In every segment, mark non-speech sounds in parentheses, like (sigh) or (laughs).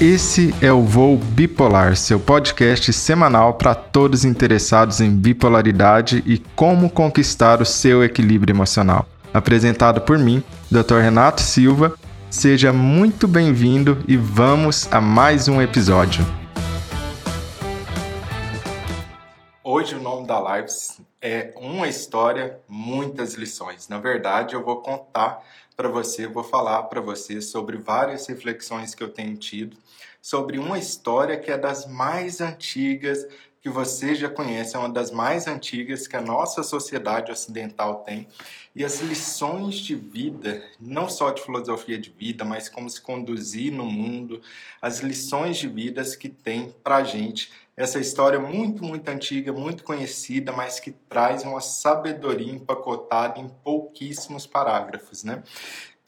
Esse é o Voo Bipolar, seu podcast semanal para todos interessados em bipolaridade e como conquistar o seu equilíbrio emocional. Apresentado por mim, Dr. Renato Silva. Seja muito bem-vindo e vamos a mais um episódio. Hoje o nome da live é Uma História, Muitas Lições. Na verdade, eu vou contar para você, vou falar para você sobre várias reflexões que eu tenho tido sobre uma história que é das mais antigas que você já conhece, é uma das mais antigas que a nossa sociedade ocidental tem. E as lições de vida, não só de filosofia de vida, mas como se conduzir no mundo, as lições de vidas que tem para gente essa história muito, muito antiga, muito conhecida, mas que traz uma sabedoria empacotada em pouquíssimos parágrafos, né?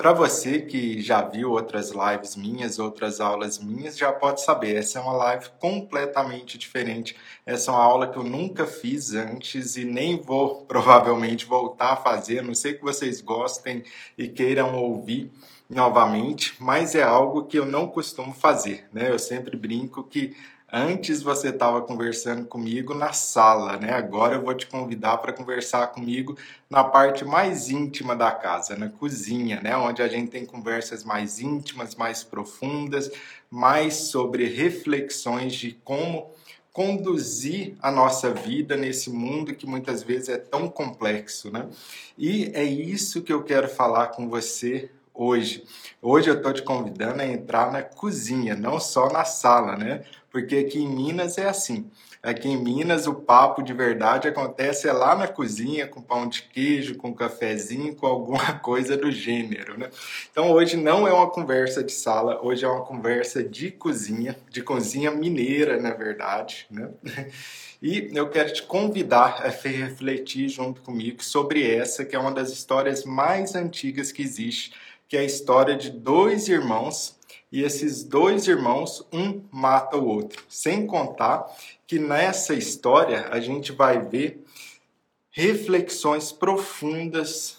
Para você que já viu outras lives minhas, outras aulas minhas, já pode saber, essa é uma live completamente diferente. Essa é uma aula que eu nunca fiz antes e nem vou (laughs) provavelmente voltar a fazer, não sei que vocês gostem e queiram ouvir novamente, mas é algo que eu não costumo fazer, né? Eu sempre brinco que Antes você estava conversando comigo na sala, né? Agora eu vou te convidar para conversar comigo na parte mais íntima da casa, na cozinha, né? Onde a gente tem conversas mais íntimas, mais profundas, mais sobre reflexões de como conduzir a nossa vida nesse mundo que muitas vezes é tão complexo, né? E é isso que eu quero falar com você hoje. Hoje eu estou te convidando a entrar na cozinha, não só na sala, né? Porque aqui em Minas é assim. Aqui em Minas o papo de verdade acontece é lá na cozinha com pão de queijo, com cafezinho, com alguma (laughs) coisa do gênero, né? Então hoje não é uma conversa de sala, hoje é uma conversa de cozinha, de cozinha mineira, na verdade, né? (laughs) E eu quero te convidar a refletir junto comigo sobre essa que é uma das histórias mais antigas que existe, que é a história de dois irmãos e esses dois irmãos, um mata o outro. Sem contar que nessa história a gente vai ver reflexões profundas,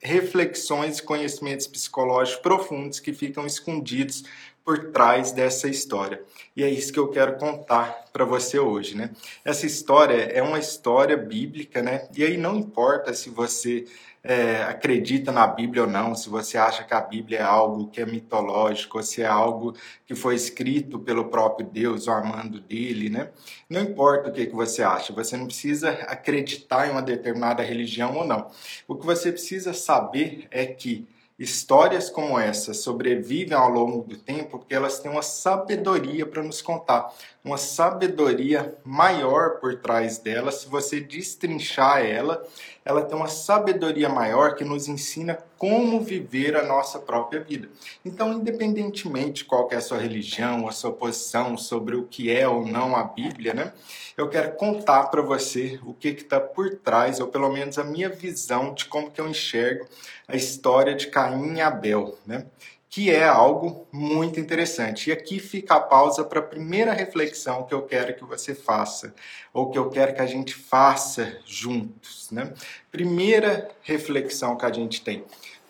reflexões e conhecimentos psicológicos profundos que ficam escondidos por trás dessa história. E é isso que eu quero contar para você hoje, né? Essa história é uma história bíblica, né? E aí não importa se você é, acredita na Bíblia ou não, se você acha que a Bíblia é algo que é mitológico, ou se é algo que foi escrito pelo próprio Deus, o amando dele, né? Não importa o que, que você acha, você não precisa acreditar em uma determinada religião ou não. O que você precisa saber é que Histórias como essa sobrevivem ao longo do tempo porque elas têm uma sabedoria para nos contar, uma sabedoria maior por trás dela. Se você destrinchar ela, ela tem uma sabedoria maior que nos ensina como viver a nossa própria vida. Então, independentemente de qual é a sua religião, a sua posição sobre o que é ou não a Bíblia, né? Eu quero contar para você o que está por trás, ou pelo menos a minha visão de como que eu enxergo a história de Caim e Abel, né? Que é algo muito interessante. E aqui fica a pausa para a primeira reflexão que eu quero que você faça, ou que eu quero que a gente faça juntos. Né? Primeira reflexão que a gente tem: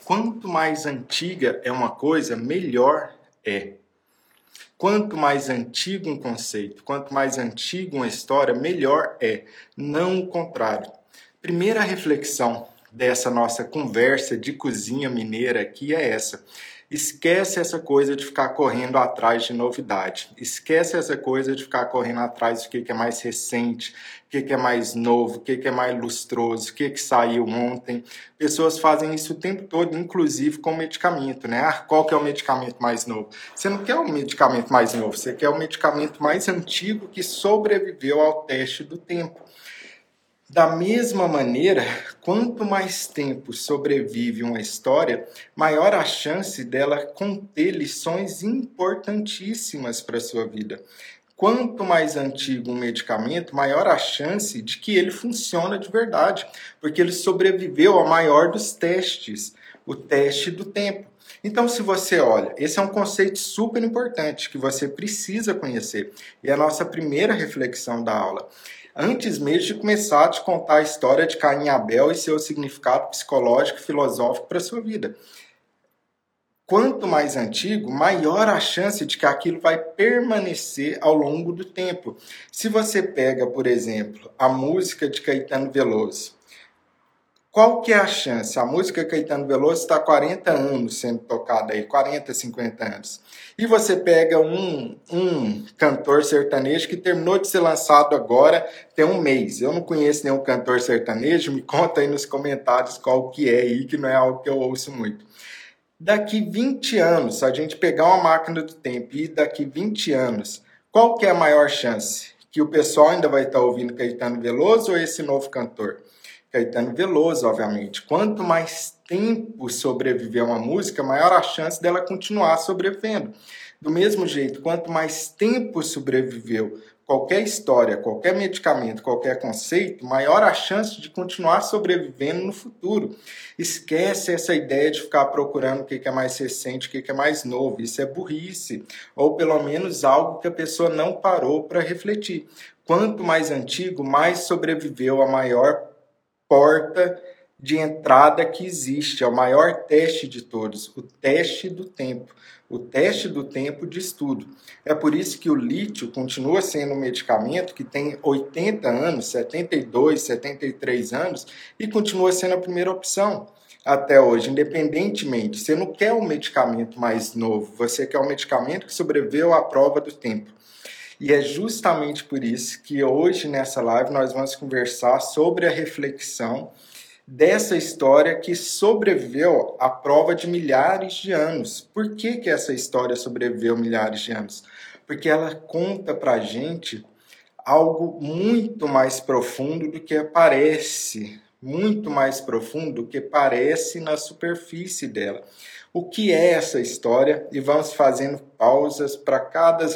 quanto mais antiga é uma coisa, melhor é. Quanto mais antigo um conceito, quanto mais antigo uma história, melhor é. Não o contrário. Primeira reflexão dessa nossa conversa de cozinha mineira aqui é essa. Esquece essa coisa de ficar correndo atrás de novidade. Esquece essa coisa de ficar correndo atrás do que é mais recente, o que é mais novo, o que é mais lustroso, o que, que saiu ontem. Pessoas fazem isso o tempo todo, inclusive com medicamento, né? Ah, qual que é o medicamento mais novo? Você não quer o medicamento mais novo, você quer o medicamento mais antigo que sobreviveu ao teste do tempo. Da mesma maneira, quanto mais tempo sobrevive uma história, maior a chance dela conter lições importantíssimas para a sua vida. Quanto mais antigo um medicamento, maior a chance de que ele funcione de verdade, porque ele sobreviveu ao maior dos testes, o teste do tempo. Então, se você olha, esse é um conceito super importante que você precisa conhecer. E é a nossa primeira reflexão da aula antes mesmo de começar a te contar a história de Caim e Abel e seu significado psicológico e filosófico para a sua vida. quanto mais antigo, maior a chance de que aquilo vai permanecer ao longo do tempo. Se você pega, por exemplo, a música de Caetano Veloso, qual que é a chance? A música Caetano Veloso está há 40 anos sendo tocada aí, 40, 50 anos. E você pega um, um cantor sertanejo que terminou de ser lançado agora, tem um mês. Eu não conheço nenhum cantor sertanejo, me conta aí nos comentários qual que é aí, que não é algo que eu ouço muito. Daqui 20 anos, se a gente pegar uma máquina do tempo e daqui 20 anos, qual que é a maior chance? Que o pessoal ainda vai estar ouvindo Caetano Veloso ou esse novo cantor? Caetano Veloso, obviamente. Quanto mais tempo sobreviver uma música, maior a chance dela continuar sobrevivendo. Do mesmo jeito, quanto mais tempo sobreviveu qualquer história, qualquer medicamento, qualquer conceito, maior a chance de continuar sobrevivendo no futuro. Esquece essa ideia de ficar procurando o que é mais recente, o que é mais novo. Isso é burrice, ou pelo menos algo que a pessoa não parou para refletir. Quanto mais antigo, mais sobreviveu a maior porta de entrada que existe, é o maior teste de todos, o teste do tempo, o teste do tempo de estudo. É por isso que o lítio continua sendo um medicamento que tem 80 anos, 72, 73 anos e continua sendo a primeira opção até hoje, independentemente. Você não quer um medicamento mais novo, você quer um medicamento que sobreviveu à prova do tempo. E é justamente por isso que hoje nessa live nós vamos conversar sobre a reflexão dessa história que sobreviveu à prova de milhares de anos. Por que, que essa história sobreviveu milhares de anos? Porque ela conta pra gente algo muito mais profundo do que parece, muito mais profundo do que parece na superfície dela o que é essa história e vamos fazendo pausas para cada,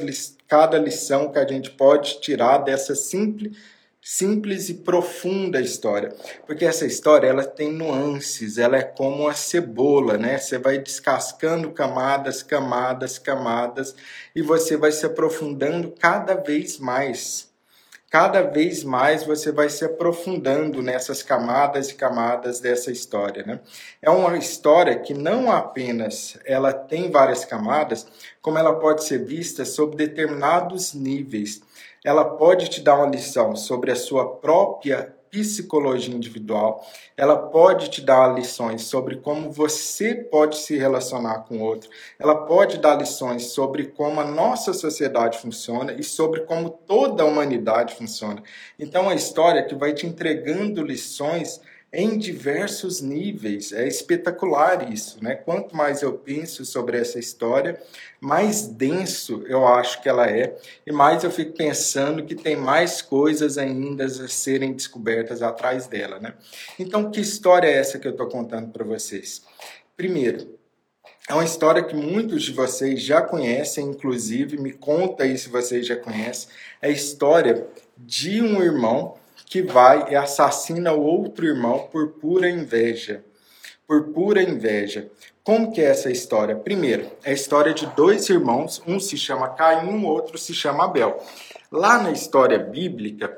cada lição que a gente pode tirar dessa simples, simples e profunda história. Porque essa história ela tem nuances, ela é como uma cebola, né? Você vai descascando camadas, camadas, camadas e você vai se aprofundando cada vez mais cada vez mais você vai se aprofundando nessas camadas e camadas dessa história, né? É uma história que não apenas ela tem várias camadas, como ela pode ser vista sob determinados níveis. Ela pode te dar uma lição sobre a sua própria psicologia individual, ela pode te dar lições sobre como você pode se relacionar com o outro, ela pode dar lições sobre como a nossa sociedade funciona e sobre como toda a humanidade funciona. Então, é a história que vai te entregando lições em diversos níveis. É espetacular isso, né? Quanto mais eu penso sobre essa história, mais denso eu acho que ela é, e mais eu fico pensando que tem mais coisas ainda a serem descobertas atrás dela, né? Então, que história é essa que eu estou contando para vocês? Primeiro, é uma história que muitos de vocês já conhecem, inclusive, me conta aí se vocês já conhecem. É a história de um irmão que vai e assassina o outro irmão por pura inveja. Por pura inveja. Como que é essa história? Primeiro, é a história de dois irmãos, um se chama Caim, o outro se chama Abel. Lá na história bíblica,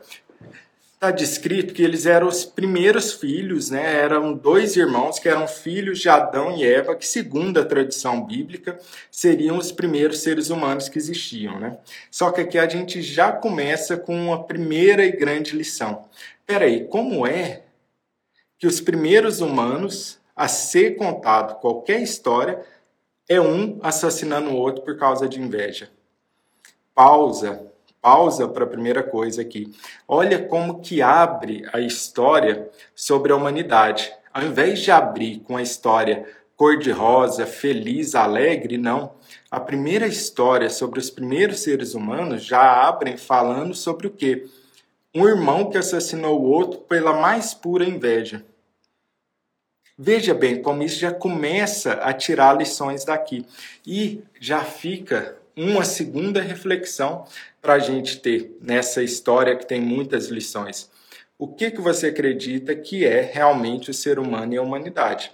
está descrito que eles eram os primeiros filhos, né? Eram dois irmãos que eram filhos de Adão e Eva, que segundo a tradição bíblica seriam os primeiros seres humanos que existiam, né? Só que aqui a gente já começa com uma primeira e grande lição. Peraí, como é que os primeiros humanos a ser contado qualquer história é um assassinando o outro por causa de inveja? Pausa pausa para a primeira coisa aqui. Olha como que abre a história sobre a humanidade. Ao invés de abrir com a história cor-de-rosa, feliz, alegre, não. A primeira história sobre os primeiros seres humanos já abrem falando sobre o quê? Um irmão que assassinou o outro pela mais pura inveja. Veja bem como isso já começa a tirar lições daqui. E já fica uma segunda reflexão para a gente ter nessa história que tem muitas lições. O que, que você acredita que é realmente o ser humano e a humanidade?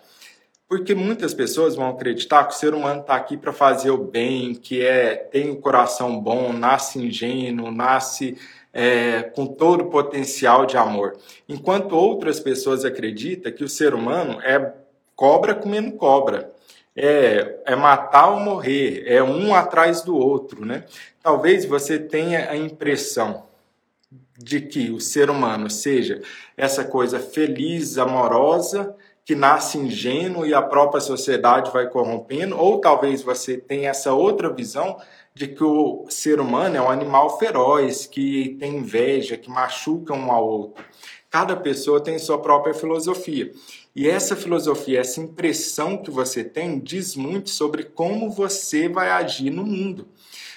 Porque muitas pessoas vão acreditar que o ser humano está aqui para fazer o bem, que é tem o um coração bom, nasce ingênuo, nasce é, com todo o potencial de amor. Enquanto outras pessoas acreditam que o ser humano é cobra comendo cobra é, é matar ou morrer, é um atrás do outro, né? Talvez você tenha a impressão de que o ser humano seja essa coisa feliz, amorosa, que nasce ingênuo e a própria sociedade vai corrompendo, ou talvez você tenha essa outra visão de que o ser humano é um animal feroz, que tem inveja, que machuca um ao outro. Cada pessoa tem sua própria filosofia. E essa filosofia, essa impressão que você tem, diz muito sobre como você vai agir no mundo.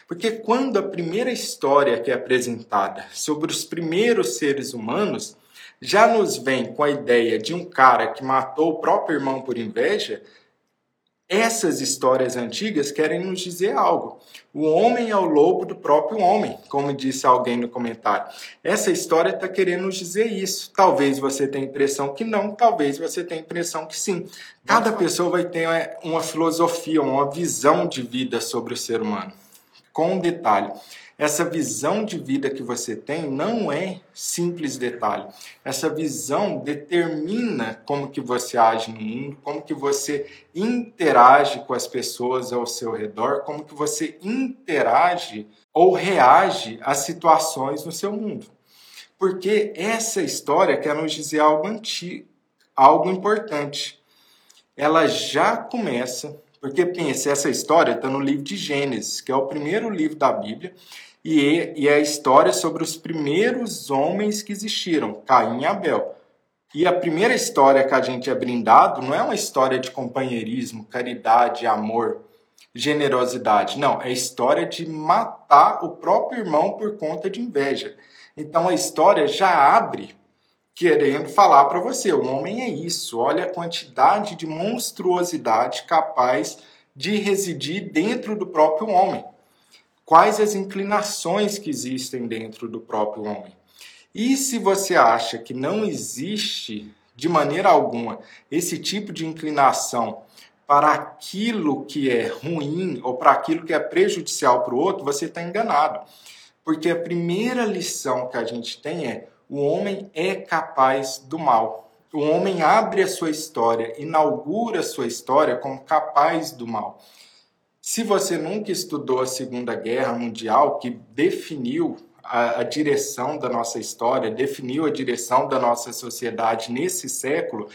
Porque quando a primeira história que é apresentada sobre os primeiros seres humanos já nos vem com a ideia de um cara que matou o próprio irmão por inveja, essas histórias antigas querem nos dizer algo. O homem é o lobo do próprio homem, como disse alguém no comentário. Essa história está querendo nos dizer isso. Talvez você tenha a impressão que não, talvez você tenha a impressão que sim. Cada pessoa vai ter uma filosofia, uma visão de vida sobre o ser humano. Com um detalhe: essa visão de vida que você tem não é simples detalhe. Essa visão determina como que você age no mundo, como que você interage com as pessoas ao seu redor, como que você interage ou reage às situações no seu mundo. Porque essa história quer nos dizer algo antigo, algo importante. Ela já começa porque pense, essa história está no livro de Gênesis, que é o primeiro livro da Bíblia, e, e a história sobre os primeiros homens que existiram, Caim e Abel. E a primeira história que a gente é brindado não é uma história de companheirismo, caridade, amor, generosidade. Não, é a história de matar o próprio irmão por conta de inveja. Então a história já abre querendo falar para você: o homem é isso. Olha a quantidade de monstruosidade capaz de residir dentro do próprio homem quais as inclinações que existem dentro do próprio homem. E se você acha que não existe de maneira alguma esse tipo de inclinação para aquilo que é ruim ou para aquilo que é prejudicial para o outro, você está enganado. Porque a primeira lição que a gente tem é: o homem é capaz do mal. O homem abre a sua história, inaugura a sua história como capaz do mal. Se você nunca estudou a Segunda Guerra Mundial, que definiu a, a, direção da nossa história, definiu a direção da nossa sociedade nesse século,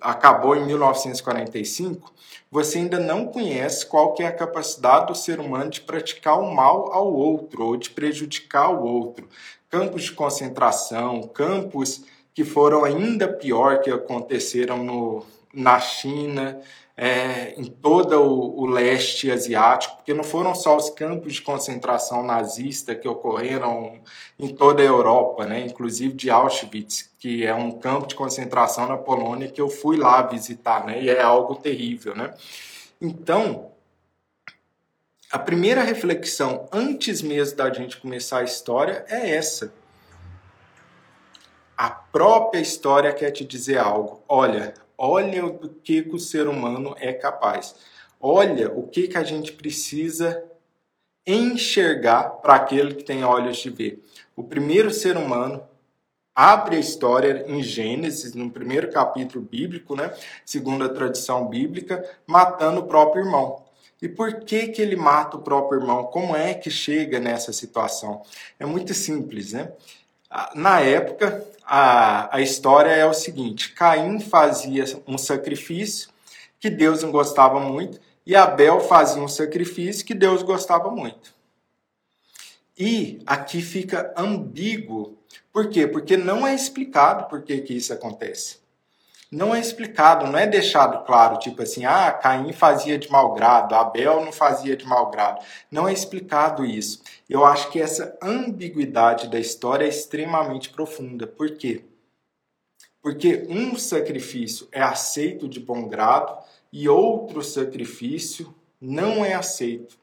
acabou em 1945, você ainda não conhece qual que é a capacidade do ser humano de praticar o mal ao outro ou de prejudicar o outro. Campos de concentração, campos que foram ainda pior que aconteceram no, na China, é, em todo o, o, leste asiático, porque não foram só os campos de concentração nazista que ocorreram em toda a Europa, né? inclusive de Auschwitz, que é um campo de concentração na Polônia que eu fui lá visitar, né? e é algo terrível. Né? Então, a primeira reflexão, antes mesmo da gente começar a história, é essa. A própria história quer te dizer algo. Olha, Olha o que, que o ser humano é capaz. Olha o que, que a gente precisa enxergar para aquele que tem olhos de ver. O primeiro ser humano abre a história em Gênesis, no primeiro capítulo bíblico, né, segundo a tradição bíblica, matando o próprio irmão. E por que, que ele mata o próprio irmão? Como é que chega nessa situação? É muito simples, né? Na época, a, a história é o seguinte: Caim fazia um sacrifício que Deus não gostava muito, e Abel fazia um sacrifício que Deus gostava muito. E aqui fica ambíguo. Por quê? Porque não é explicado por que, que isso acontece não é explicado, não é deixado claro, tipo assim, ah, Caim fazia de mau grado, Abel não fazia de mau grado. Não é explicado isso. Eu acho que essa ambiguidade da história é extremamente profunda. Por quê? Porque um sacrifício é aceito de bom grado e outro sacrifício não é aceito.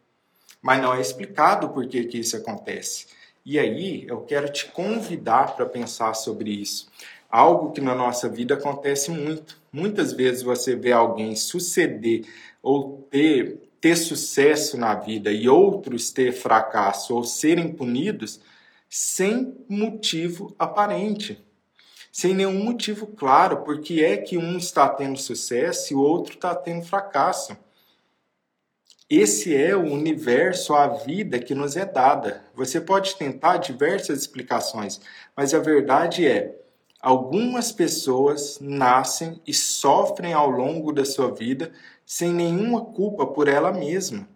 Mas não é explicado por que, que isso acontece. E aí eu quero te convidar para pensar sobre isso algo que na nossa vida acontece muito. Muitas vezes você vê alguém suceder ou ter, ter sucesso na vida e outros ter fracasso ou serem punidos sem motivo aparente, sem nenhum motivo claro, porque é que um está tendo sucesso e o outro está tendo fracasso. esse é o universo, a vida que nos é dada. Você pode tentar diversas explicações, mas a verdade é: algumas pessoas nascem e sofrem ao longo da sua vida sem nenhuma culpa por ela mesma,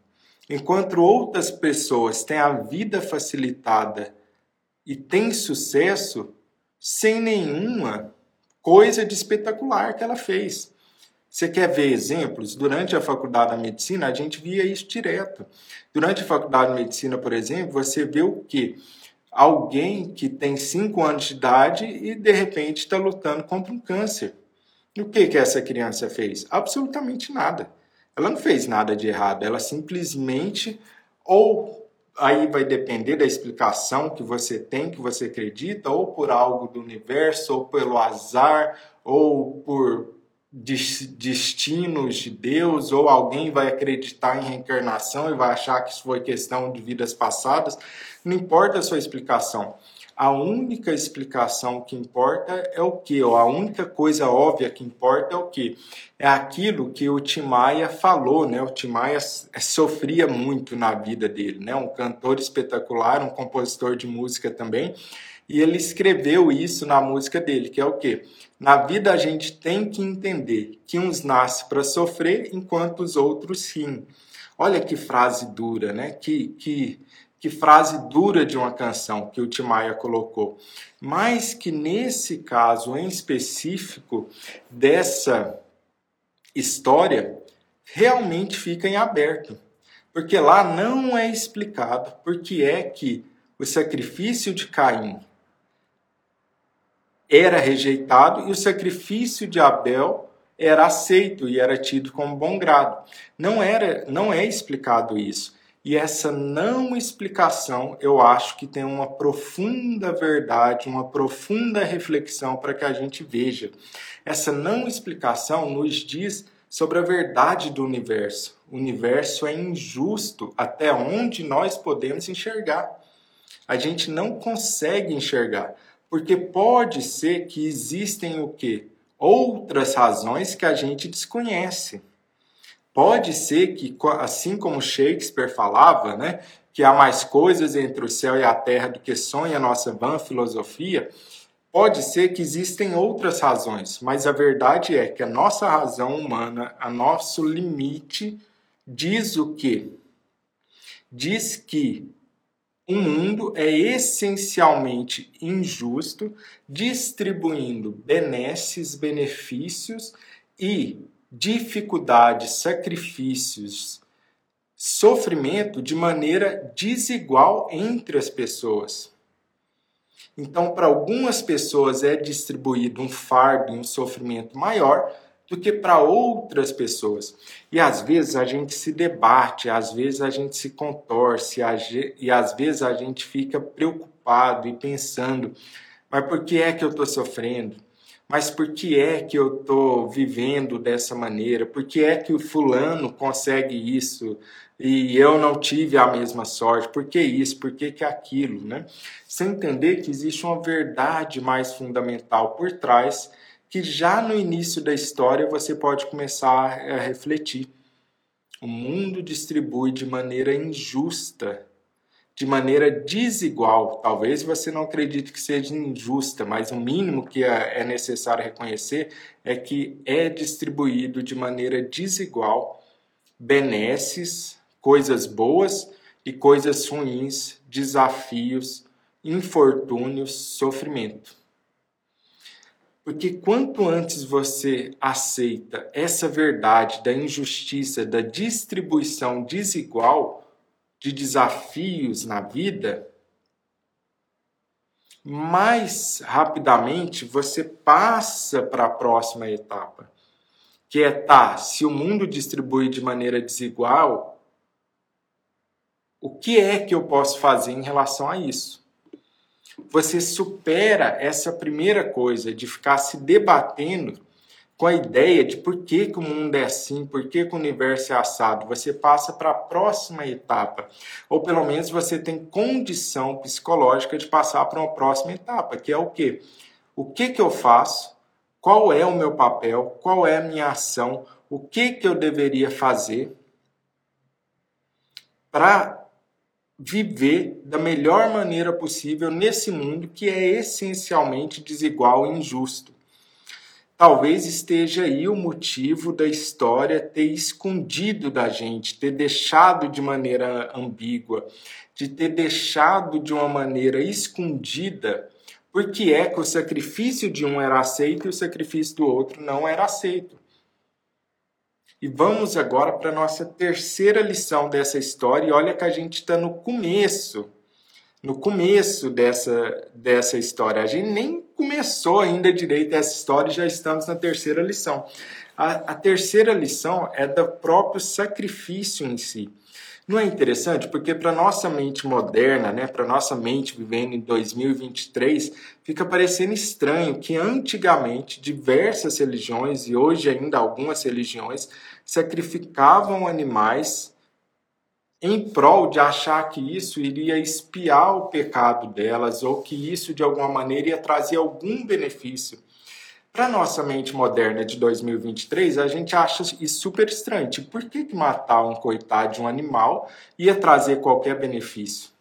enquanto outras pessoas têm a vida facilitada e têm sucesso sem nenhuma coisa de espetacular que ela fez. Você quer ver exemplos? Durante a faculdade da medicina, a gente via isso direto. Durante a faculdade de medicina, por exemplo, você vê o quê? Alguém que tem 5 anos de idade e de repente está lutando contra um câncer. E o que, que essa criança fez? Absolutamente nada. Ela não fez nada de errado, ela simplesmente, ou aí vai depender da explicação que você tem, que você acredita, ou por algo do universo, ou pelo azar, ou por destinos de Deus, ou alguém vai acreditar em reencarnação e vai achar que isso foi questão de vidas passadas. Não importa a sua explicação. A única explicação que importa é o que? Ou a única coisa óbvia que importa é o que? É aquilo que o Timaya falou, né? O Timaya sofria muito na vida dele, né? Um cantor espetacular, um compositor de música também. E ele escreveu isso na música dele, que é o quê? Na vida a gente tem que entender que uns nascem para sofrer enquanto os outros riem. Olha que frase dura, né? Que, que, que frase dura de uma canção que o Timaya colocou. Mas que nesse caso em específico dessa história, realmente fica em aberto. Porque lá não é explicado por que é que o sacrifício de Caim era rejeitado e o sacrifício de Abel era aceito e era tido como bom grado. Não era, não é explicado isso. E essa não explicação, eu acho que tem uma profunda verdade, uma profunda reflexão para que a gente veja. Essa não explicação nos diz sobre a verdade do universo. O universo é injusto até onde nós podemos enxergar. A gente não consegue enxergar. Porque pode ser que existem o quê? Outras razões que a gente desconhece. Pode ser que, assim como Shakespeare falava, né, que há mais coisas entre o céu e a terra do que sonha a nossa vã filosofia, pode ser que existem outras razões, mas a verdade é que a nossa razão humana, a nosso limite, diz o quê? Diz que o mundo é essencialmente injusto, distribuindo benesses, benefícios e dificuldades, sacrifícios, sofrimento de maneira desigual entre as pessoas. Então, para algumas pessoas é distribuído um fardo e um sofrimento maior, do que para outras pessoas. E às vezes a gente se debate, às vezes a gente se contorce, e às vezes a gente fica preocupado e pensando: mas por que é que eu estou sofrendo? Mas por que é que eu estou vivendo dessa maneira? Por que é que o fulano consegue isso e eu não tive a mesma sorte? Por que isso? Por que, que aquilo? Né? Sem entender que existe uma verdade mais fundamental por trás que já no início da história você pode começar a refletir. O mundo distribui de maneira injusta, de maneira desigual. Talvez você não acredite que seja injusta, mas o mínimo que é, é necessário reconhecer é que é distribuído de maneira desigual benesses, coisas boas e coisas ruins, desafios, infortúnios, sofrimento. Porque quanto antes você aceita essa verdade da injustiça, da distribuição desigual de desafios na vida, mais rapidamente você passa para a próxima etapa, que é tá, se o mundo distribui de maneira desigual, o que é que eu posso fazer em relação a isso? Você supera essa primeira coisa de ficar se debatendo com a ideia de por que, que o mundo é assim, por que, que o universo é assado. Você passa para a próxima etapa. Ou pelo menos você tem condição psicológica de passar para uma próxima etapa, que é o quê? O que, que eu faço? Qual é o meu papel? Qual é a minha ação? O que, que eu deveria fazer para viver da melhor maneira possível nesse mundo que é essencialmente desigual e injusto. Talvez esteja aí o motivo da história ter escondido da gente, ter deixado de maneira ambígua, de ter deixado de uma maneira escondida porque é que o sacrifício de um era aceito e o sacrifício do outro não era aceito. E vamos agora para a nossa terceira lição dessa história. E olha que a gente está no começo, no começo dessa, dessa história. A gente nem começou ainda direito essa história e já estamos na terceira lição. A, a terceira lição é do próprio sacrifício em si. Não é interessante? Porque para nossa mente moderna, né, para nossa mente vivendo em 2023, fica parecendo estranho que antigamente diversas religiões e hoje ainda algumas religiões sacrificavam animais em prol de achar que isso iria espiar o pecado delas ou que isso de alguma maneira ia trazer algum benefício para nossa mente moderna de 2023, a gente acha isso super estranho. Tipo, por que, matar um coitado de um animal ia trazer qualquer benefício?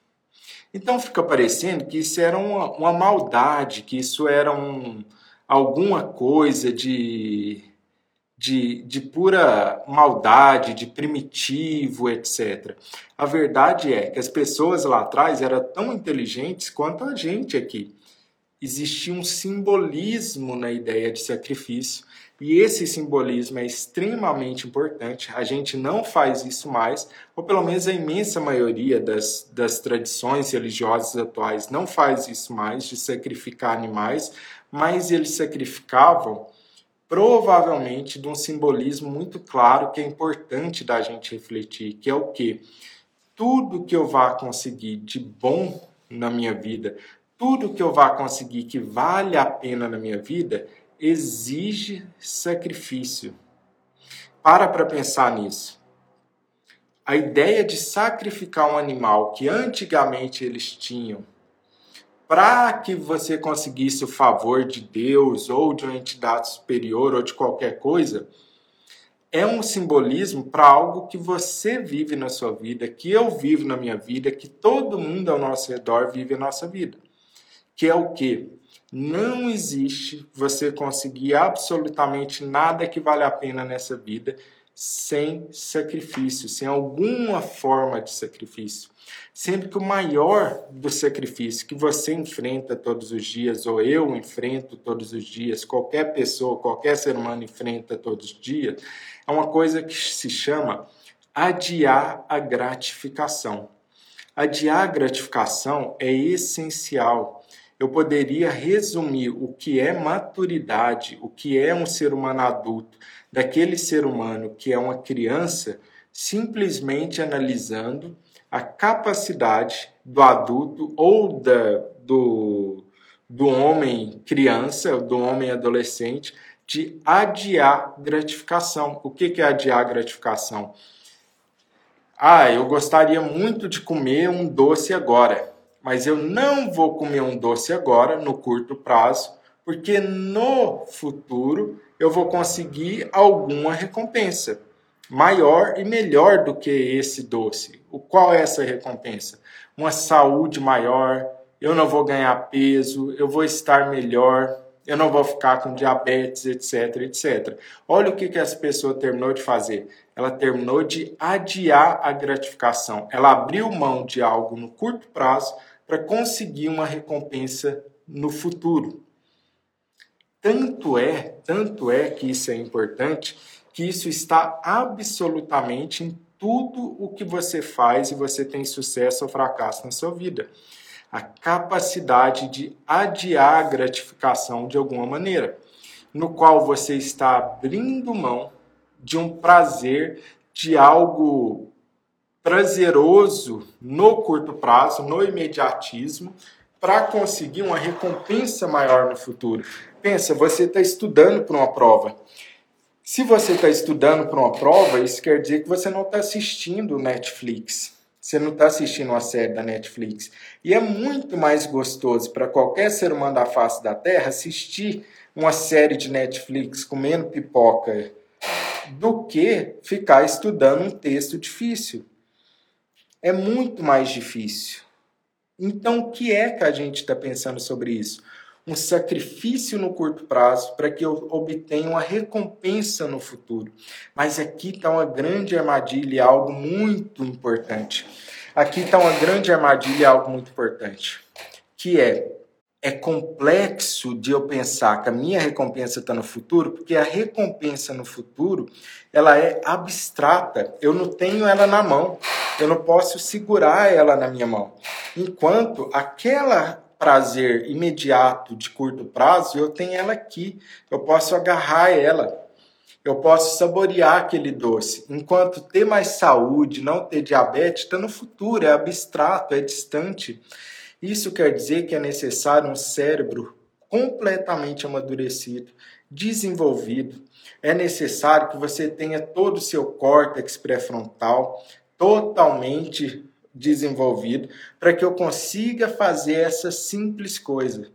Então fica parecendo que isso era uma, uma maldade, que isso era um, alguma coisa de, de, de pura maldade, de primitivo, etc. A verdade é que as pessoas lá atrás eram tão inteligentes quanto a gente aqui existia um simbolismo na ideia de sacrifício, e esse simbolismo é extremamente importante. A gente não faz isso mais, ou pelo menos a imensa maioria das, das tradições religiosas atuais não faz isso mais, de sacrificar animais, mas eles sacrificavam provavelmente de um simbolismo muito claro que é importante da gente refletir, que é o que? Tudo que eu vá conseguir de bom na minha vida, tudo que eu vá conseguir que vale a pena na minha vida exige sacrifício. Para para pensar nisso. A ideia de sacrificar um animal que antigamente eles tinham para que você conseguisse o favor de Deus ou de uma entidade superior ou de qualquer coisa, é um simbolismo para algo que você vive na sua vida, que eu vivo na minha vida, que todo mundo ao nosso redor vive a nossa vida que é o que? Não existe você conseguir absolutamente nada que vale a pena nessa vida sem sacrifício, sem alguma forma de sacrifício. Sempre que o maior do sacrifício que você enfrenta todos os dias, ou eu enfrento todos os dias, qualquer pessoa, qualquer ser humano enfrenta todos os dias, é uma coisa que se chama adiar a gratificação. Adiar a gratificação é essencial eu poderia resumir o que é maturidade, o que é um ser humano adulto, daquele ser humano que é uma criança, simplesmente analisando a capacidade do adulto ou da, do, do homem criança, do homem adolescente, de adiar gratificação. O que é adiar gratificação? Ah, eu gostaria muito de comer um doce agora mas eu não vou comer um doce agora, no curto prazo, porque no futuro eu vou conseguir alguma recompensa maior e melhor do que esse doce. O qual é essa recompensa? Uma saúde maior, eu não vou ganhar peso, eu vou estar melhor, eu não vou ficar com diabetes, etc, etc. Olha o que, que essa pessoa terminou de fazer. Ela terminou de adiar a gratificação. Ela abriu mão de algo no curto prazo para conseguir uma recompensa no futuro. Tanto é, tanto é que isso é importante, que isso está absolutamente em tudo o que você faz e você tem sucesso ou fracasso na sua vida. A capacidade de adiar a gratificação de alguma maneira, no qual você está abrindo mão de um prazer, de algo prazeroso no curto prazo, no imediatismo, para conseguir uma recompensa maior no futuro. Pensa, você está estudando para uma prova. Se você está estudando para uma prova, isso quer dizer que você não está assistindo Netflix. Você não está assistindo uma série da Netflix. E é muito mais gostoso para qualquer ser humano da face da Terra assistir uma série de Netflix comendo pipoca do que ficar estudando um texto difícil. É muito mais difícil. Então, o que é que a gente está pensando sobre isso? Um sacrifício no curto prazo para que eu obtenha uma recompensa no futuro. Mas aqui está uma grande armadilha, algo muito importante. Aqui está uma grande armadilha, algo muito importante, que é é complexo de eu pensar que a minha recompensa está no futuro, porque a recompensa no futuro ela é abstrata. Eu não tenho ela na mão, eu não posso segurar ela na minha mão. Enquanto aquela prazer imediato de curto prazo, eu tenho ela aqui, eu posso agarrar ela. Eu posso saborear aquele doce. Enquanto ter mais saúde, não ter diabetes, está no futuro, é abstrato, é distante. Isso quer dizer que é necessário um cérebro completamente amadurecido, desenvolvido. É necessário que você tenha todo o seu córtex pré-frontal totalmente desenvolvido para que eu consiga fazer essa simples coisa: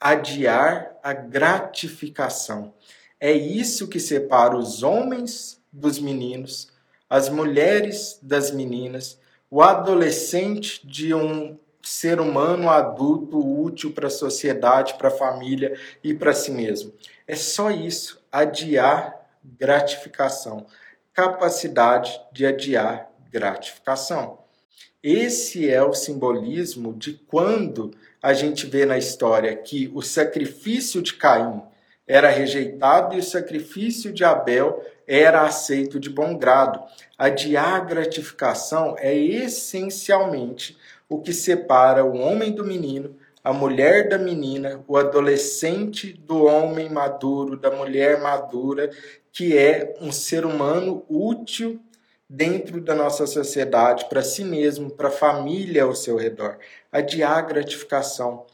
adiar a gratificação. É isso que separa os homens dos meninos, as mulheres das meninas, o adolescente de um ser humano adulto útil para a sociedade, para a família e para si mesmo. É só isso, adiar gratificação, capacidade de adiar gratificação. Esse é o simbolismo de quando a gente vê na história que o sacrifício de Caim era rejeitado e o sacrifício de Abel era aceito de bom grado. Adiar gratificação é essencialmente o que separa o homem do menino, a mulher da menina, o adolescente do homem maduro, da mulher madura, que é um ser humano útil dentro da nossa sociedade, para si mesmo, para a família ao seu redor. Adiar gratificação.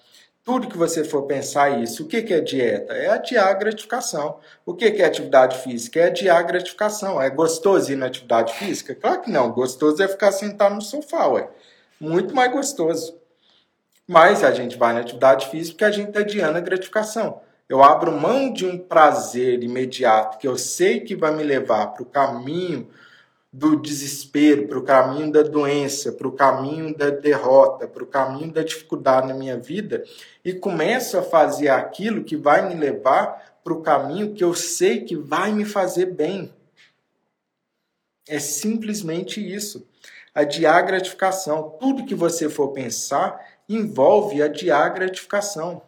Tudo que você for pensar isso, o que é dieta? É adiar gratificação. O que é atividade física? É adiar gratificação. É gostoso ir na atividade física? Claro que não. Gostoso é ficar sentado no sofá, ué muito mais gostoso. Mas a gente vai na atividade física porque a gente está adiando a gratificação. Eu abro mão de um prazer imediato que eu sei que vai me levar para o caminho do desespero, para o caminho da doença, para o caminho da derrota, para o caminho da dificuldade na minha vida e começo a fazer aquilo que vai me levar para o caminho que eu sei que vai me fazer bem. É simplesmente isso adiar gratificação. Tudo que você for pensar envolve adiar gratificação.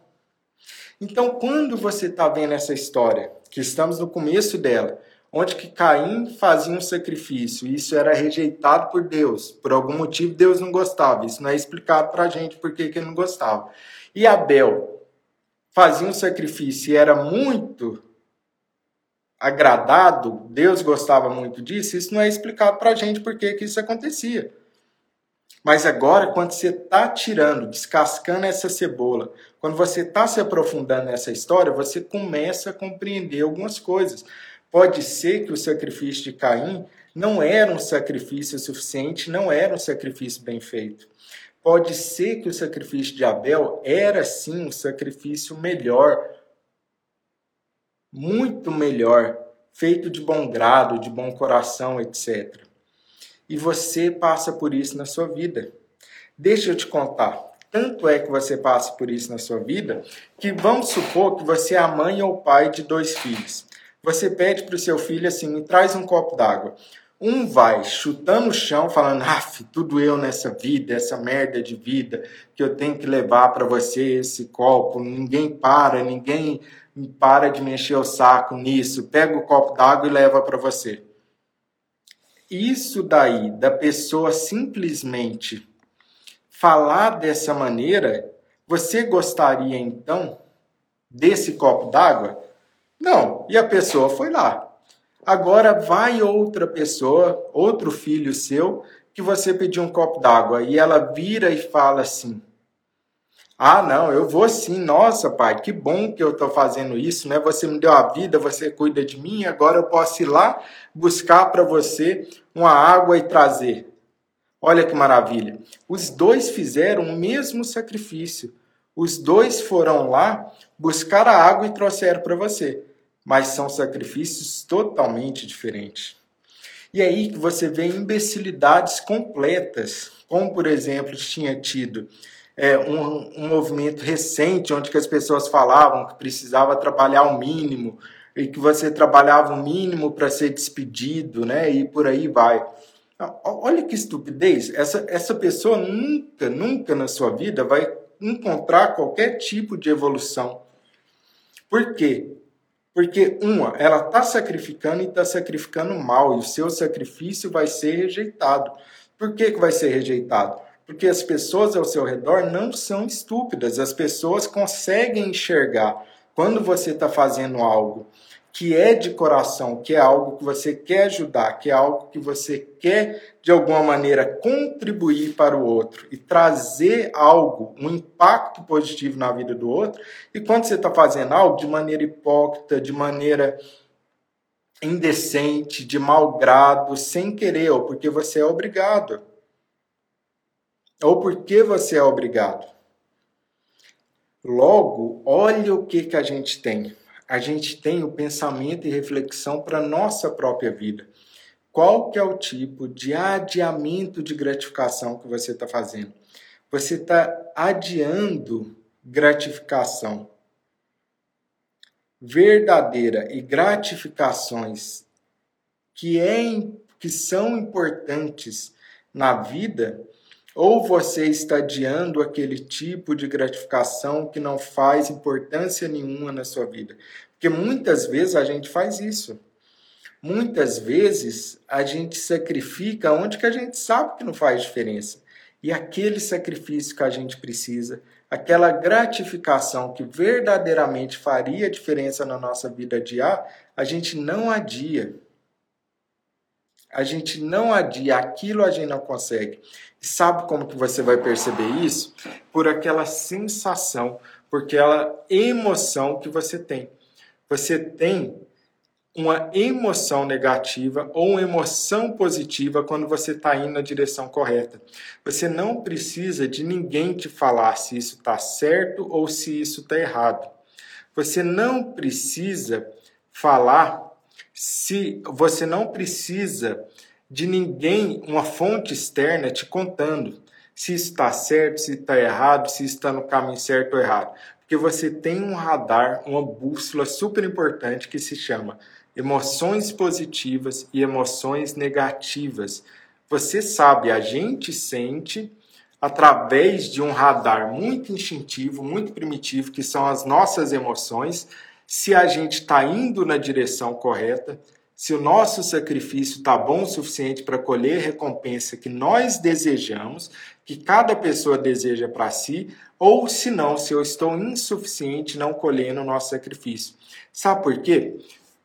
Então, quando você está vendo essa história, que estamos no começo dela, onde que Caim fazia um sacrifício, e isso era rejeitado por Deus, por algum motivo Deus não gostava, isso não é explicado para a gente por que ele não gostava. E Abel fazia um sacrifício e era muito agradado, Deus gostava muito disso, isso não é explicado para a gente por que isso acontecia. Mas agora, quando você está tirando, descascando essa cebola, quando você está se aprofundando nessa história, você começa a compreender algumas coisas. Pode ser que o sacrifício de Caim não era um sacrifício suficiente, não era um sacrifício bem feito. Pode ser que o sacrifício de Abel era sim um sacrifício melhor, muito melhor, feito de bom grado, de bom coração, etc. E você passa por isso na sua vida. Deixa eu te contar. Tanto é que você passa por isso na sua vida, que vamos supor que você é a mãe ou pai de dois filhos. Você pede para o seu filho assim: me traz um copo d'água. Um vai chutando o chão, falando: ah, tudo eu nessa vida, essa merda de vida que eu tenho que levar para você esse copo. Ninguém para, ninguém para de me encher o saco nisso, pega o copo d'água e leva para você. Isso daí, da pessoa simplesmente falar dessa maneira, você gostaria então desse copo d'água? Não, e a pessoa foi lá. Agora vai outra pessoa, outro filho seu, que você pediu um copo d'água e ela vira e fala assim: ah, não, eu vou sim. Nossa, pai, que bom que eu estou fazendo isso, né? Você me deu a vida, você cuida de mim, agora eu posso ir lá buscar para você uma água e trazer. Olha que maravilha. Os dois fizeram o mesmo sacrifício. Os dois foram lá buscar a água e trouxeram para você. Mas são sacrifícios totalmente diferentes. E aí que você vê imbecilidades completas, como por exemplo tinha tido é, um, um movimento recente onde que as pessoas falavam que precisava trabalhar o mínimo e que você trabalhava o mínimo para ser despedido, né? E por aí vai. Olha que estupidez. Essa, essa pessoa nunca, nunca na sua vida vai encontrar qualquer tipo de evolução. Por quê? Porque, uma, ela está sacrificando e está sacrificando mal, e o seu sacrifício vai ser rejeitado. Por que, que vai ser rejeitado? Porque as pessoas ao seu redor não são estúpidas, as pessoas conseguem enxergar quando você está fazendo algo que é de coração, que é algo que você quer ajudar, que é algo que você quer de alguma maneira contribuir para o outro e trazer algo, um impacto positivo na vida do outro, e quando você está fazendo algo de maneira hipócrita, de maneira indecente, de mau grado, sem querer, ou porque você é obrigado. Ou porque você é obrigado. Logo, olha o que, que a gente tem a gente tem o pensamento e reflexão para nossa própria vida. Qual que é o tipo de adiamento de gratificação que você está fazendo? Você está adiando gratificação verdadeira e gratificações que, é, que são importantes na vida, ou você está adiando aquele tipo de gratificação que não faz importância nenhuma na sua vida. Porque muitas vezes a gente faz isso. Muitas vezes a gente sacrifica onde que a gente sabe que não faz diferença. E aquele sacrifício que a gente precisa, aquela gratificação que verdadeiramente faria diferença na nossa vida diária, a gente não adia. A gente não adia, aquilo a gente não consegue. Sabe como que você vai perceber isso? Por aquela sensação, por aquela emoção que você tem você tem uma emoção negativa ou uma emoção positiva quando você está indo na direção correta. Você não precisa de ninguém te falar se isso está certo ou se isso está errado. Você não precisa falar se você não precisa de ninguém, uma fonte externa te contando se está certo, se está errado, se está no caminho certo ou errado que você tem um radar, uma bússola super importante que se chama emoções positivas e emoções negativas. Você sabe, a gente sente através de um radar muito instintivo, muito primitivo, que são as nossas emoções, se a gente está indo na direção correta, se o nosso sacrifício está bom o suficiente para colher a recompensa que nós desejamos, que cada pessoa deseja para si, ou se não, se eu estou insuficiente não colhendo o nosso sacrifício. Sabe por quê?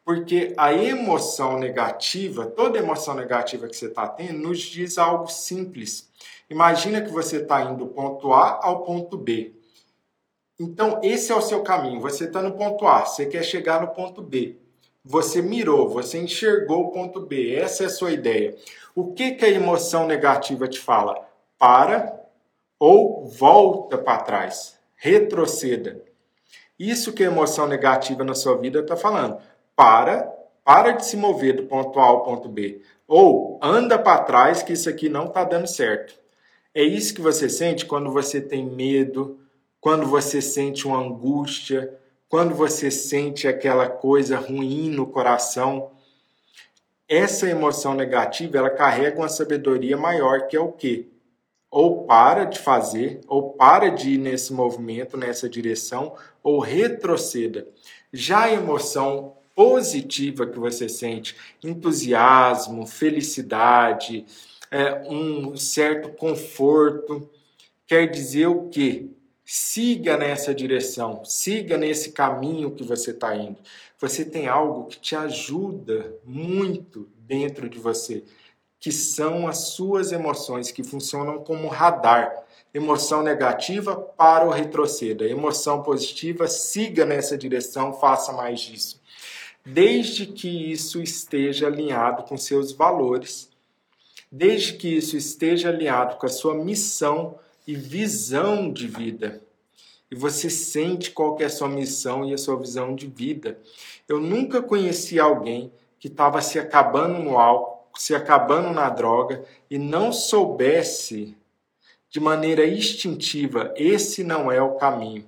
Porque a emoção negativa, toda emoção negativa que você está tendo, nos diz algo simples. Imagina que você está indo do ponto A ao ponto B. Então, esse é o seu caminho. Você está no ponto A, você quer chegar no ponto B. Você mirou, você enxergou o ponto B. Essa é a sua ideia. O que, que a emoção negativa te fala? Para, ou volta para trás, retroceda. Isso que a emoção negativa na sua vida está falando. Para, para de se mover do ponto A ao ponto B. Ou anda para trás que isso aqui não está dando certo. É isso que você sente quando você tem medo, quando você sente uma angústia, quando você sente aquela coisa ruim no coração. Essa emoção negativa, ela carrega uma sabedoria maior que é o quê? ou para de fazer, ou para de ir nesse movimento, nessa direção, ou retroceda. Já a emoção positiva que você sente, entusiasmo, felicidade, é, um certo conforto, quer dizer o quê? Siga nessa direção, siga nesse caminho que você está indo. Você tem algo que te ajuda muito dentro de você que são as suas emoções, que funcionam como radar. Emoção negativa, para o retroceda. Emoção positiva, siga nessa direção, faça mais disso. Desde que isso esteja alinhado com seus valores, desde que isso esteja alinhado com a sua missão e visão de vida. E você sente qual é a sua missão e a sua visão de vida. Eu nunca conheci alguém que estava se acabando no álcool se acabando na droga e não soubesse de maneira instintiva, esse não é o caminho.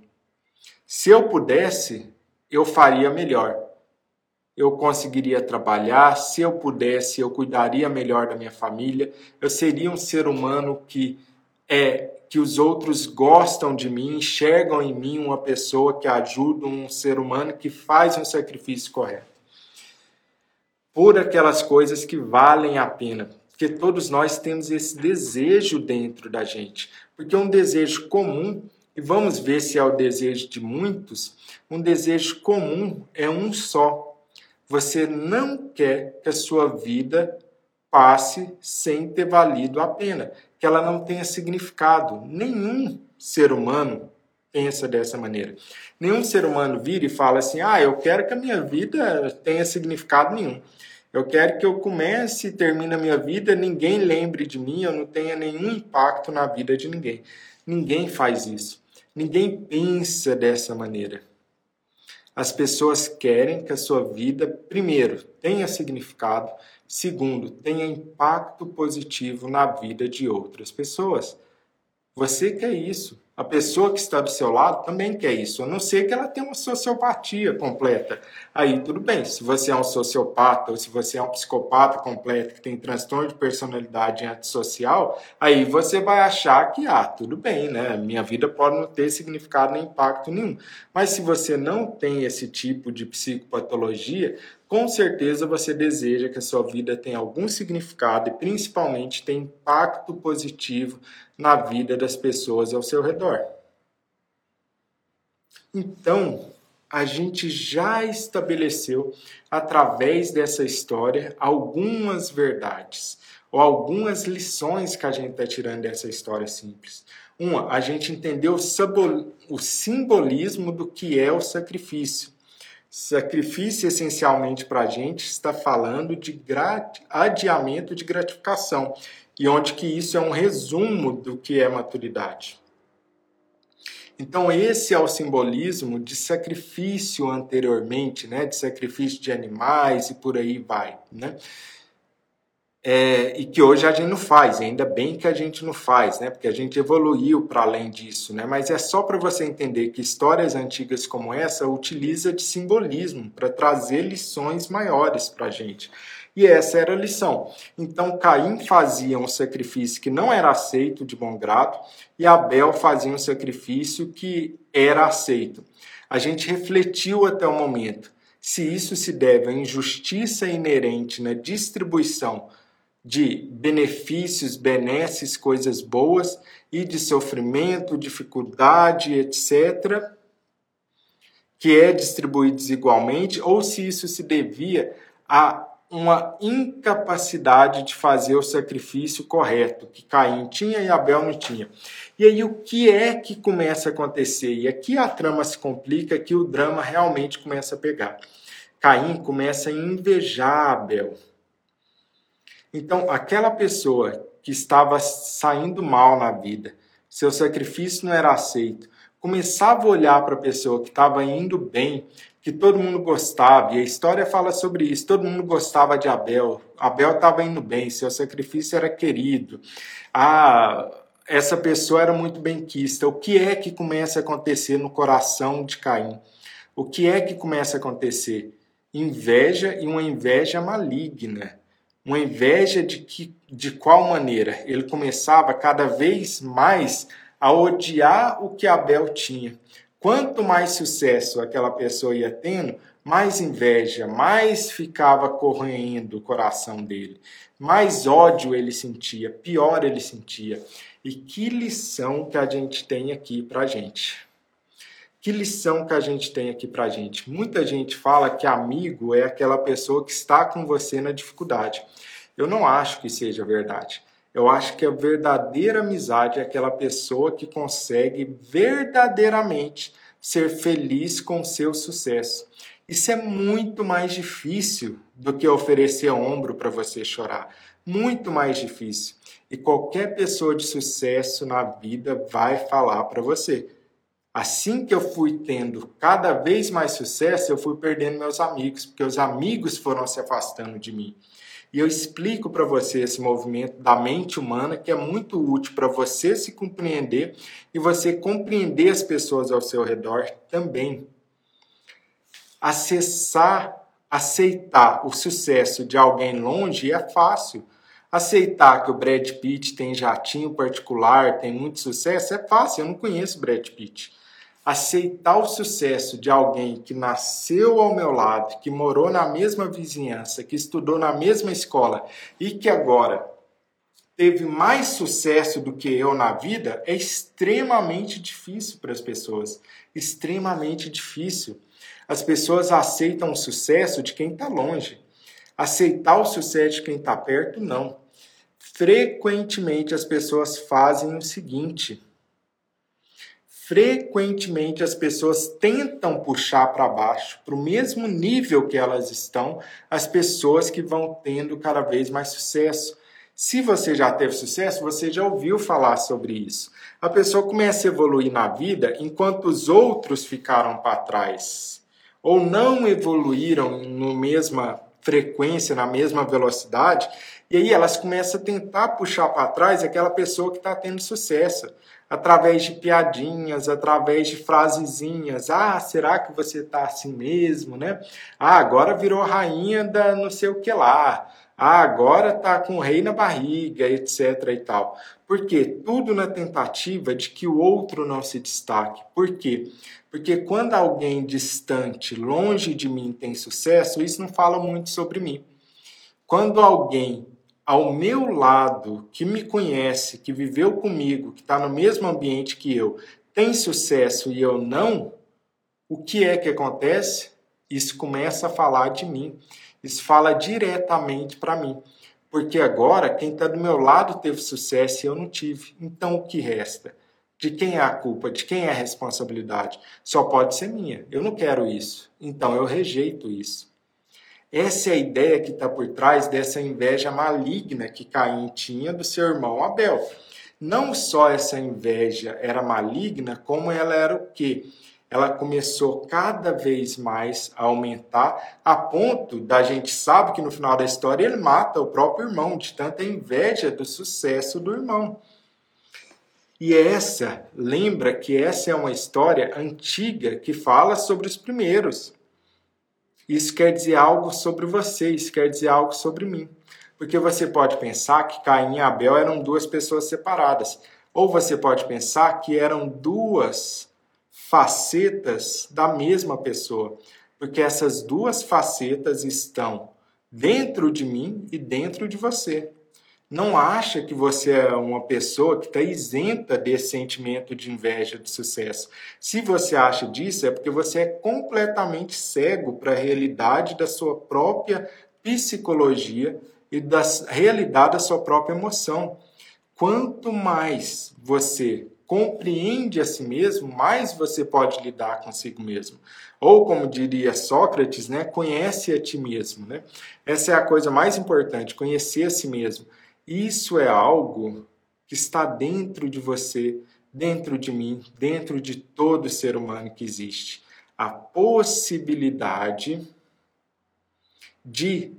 Se eu pudesse, eu faria melhor. Eu conseguiria trabalhar, se eu pudesse, eu cuidaria melhor da minha família, eu seria um ser humano que é que os outros gostam de mim, enxergam em mim uma pessoa que ajuda um ser humano que faz um sacrifício correto. Por aquelas coisas que valem a pena, porque todos nós temos esse desejo dentro da gente. Porque é um desejo comum, e vamos ver se é o desejo de muitos, um desejo comum é um só. Você não quer que a sua vida passe sem ter valido a pena, que ela não tenha significado. Nenhum ser humano pensa dessa maneira. Nenhum ser humano vira e fala assim: ah, eu quero que a minha vida tenha significado nenhum. Eu quero que eu comece e termine a minha vida, ninguém lembre de mim, eu não tenha nenhum impacto na vida de ninguém. Ninguém faz isso. Ninguém pensa dessa maneira. As pessoas querem que a sua vida, primeiro, tenha significado, segundo, tenha impacto positivo na vida de outras pessoas. Você quer isso. A pessoa que está do seu lado também quer isso, a não ser que ela tenha uma sociopatia completa. Aí tudo bem, se você é um sociopata ou se você é um psicopata completo que tem transtorno de personalidade antissocial, aí você vai achar que, ah, tudo bem, né? Minha vida pode não ter significado nem impacto nenhum. Mas se você não tem esse tipo de psicopatologia, com certeza você deseja que a sua vida tenha algum significado e principalmente tenha impacto positivo na vida das pessoas ao seu redor. Então, a gente já estabeleceu através dessa história algumas verdades ou algumas lições que a gente está tirando dessa história simples. Uma, a gente entendeu o simbolismo do que é o sacrifício. Sacrifício, essencialmente, para a gente, está falando de adiamento de gratificação, e onde que isso é um resumo do que é maturidade. Então, esse é o simbolismo de sacrifício anteriormente, né? de sacrifício de animais e por aí vai. Né? É, e que hoje a gente não faz, ainda bem que a gente não faz, né? Porque a gente evoluiu para além disso, né? Mas é só para você entender que histórias antigas como essa utiliza de simbolismo para trazer lições maiores para a gente. E essa era a lição. Então Caim fazia um sacrifício que não era aceito de bom grado e Abel fazia um sacrifício que era aceito. A gente refletiu até o momento se isso se deve à injustiça inerente na distribuição de benefícios, benesses, coisas boas e de sofrimento, dificuldade, etc., que é distribuído desigualmente, ou se isso se devia a uma incapacidade de fazer o sacrifício correto, que Caim tinha e Abel não tinha. E aí o que é que começa a acontecer? E aqui a trama se complica, que o drama realmente começa a pegar. Caim começa a invejar Abel então, aquela pessoa que estava saindo mal na vida, seu sacrifício não era aceito, começava a olhar para a pessoa que estava indo bem, que todo mundo gostava, e a história fala sobre isso, todo mundo gostava de Abel, Abel estava indo bem, seu sacrifício era querido, ah, essa pessoa era muito benquista. O que é que começa a acontecer no coração de Caim? O que é que começa a acontecer? Inveja e uma inveja maligna uma inveja de, que, de qual maneira ele começava cada vez mais a odiar o que Abel tinha. Quanto mais sucesso aquela pessoa ia tendo, mais inveja, mais ficava correndo o coração dele, mais ódio ele sentia, pior ele sentia. E que lição que a gente tem aqui para gente. Que lição que a gente tem aqui pra gente? Muita gente fala que amigo é aquela pessoa que está com você na dificuldade. Eu não acho que seja verdade. Eu acho que a verdadeira amizade é aquela pessoa que consegue verdadeiramente ser feliz com seu sucesso. Isso é muito mais difícil do que oferecer ombro para você chorar. Muito mais difícil. E qualquer pessoa de sucesso na vida vai falar para você. Assim que eu fui tendo cada vez mais sucesso, eu fui perdendo meus amigos, porque os amigos foram se afastando de mim. E eu explico para você esse movimento da mente humana que é muito útil para você se compreender e você compreender as pessoas ao seu redor também. Acessar, aceitar o sucesso de alguém longe é fácil. Aceitar que o Brad Pitt tem jatinho particular, tem muito sucesso, é fácil. Eu não conheço Brad Pitt aceitar o sucesso de alguém que nasceu ao meu lado, que morou na mesma vizinhança, que estudou na mesma escola e que agora teve mais sucesso do que eu na vida é extremamente difícil para as pessoas. Extremamente difícil. As pessoas aceitam o sucesso de quem está longe. Aceitar o sucesso de quem está perto, não. Frequentemente as pessoas fazem o seguinte frequentemente as pessoas tentam puxar para baixo, para o mesmo nível que elas estão, as pessoas que vão tendo cada vez mais sucesso. Se você já teve sucesso, você já ouviu falar sobre isso. A pessoa começa a evoluir na vida enquanto os outros ficaram para trás ou não evoluíram no mesma frequência, na mesma velocidade, e aí elas começam a tentar puxar para trás aquela pessoa que está tendo sucesso através de piadinhas, através de frasezinhas. Ah, será que você está assim mesmo, né? Ah, agora virou rainha da não sei o que lá. Ah, agora tá com o rei na barriga, etc e tal. Por quê? Tudo na tentativa de que o outro não se destaque. Por quê? Porque quando alguém distante, longe de mim tem sucesso, isso não fala muito sobre mim. Quando alguém ao meu lado, que me conhece, que viveu comigo, que está no mesmo ambiente que eu, tem sucesso e eu não, o que é que acontece? Isso começa a falar de mim. Isso fala diretamente para mim. Porque agora quem está do meu lado teve sucesso e eu não tive. Então o que resta? De quem é a culpa? De quem é a responsabilidade? Só pode ser minha. Eu não quero isso. Então eu rejeito isso. Essa é a ideia que está por trás dessa inveja maligna que Caim tinha do seu irmão Abel. Não só essa inveja era maligna, como ela era o quê? Ela começou cada vez mais a aumentar, a ponto da gente sabe que no final da história ele mata o próprio irmão, de tanta inveja do sucesso do irmão. E essa, lembra que essa é uma história antiga que fala sobre os primeiros. Isso quer dizer algo sobre você, isso quer dizer algo sobre mim. Porque você pode pensar que Caim e Abel eram duas pessoas separadas. Ou você pode pensar que eram duas facetas da mesma pessoa. Porque essas duas facetas estão dentro de mim e dentro de você não acha que você é uma pessoa que está isenta desse sentimento de inveja de sucesso. Se você acha disso, é porque você é completamente cego para a realidade da sua própria psicologia e da realidade da sua própria emoção. Quanto mais você compreende a si mesmo, mais você pode lidar consigo mesmo. Ou como diria Sócrates, né, conhece a ti mesmo, né? Essa é a coisa mais importante, conhecer a si mesmo. Isso é algo que está dentro de você, dentro de mim, dentro de todo ser humano que existe. A possibilidade de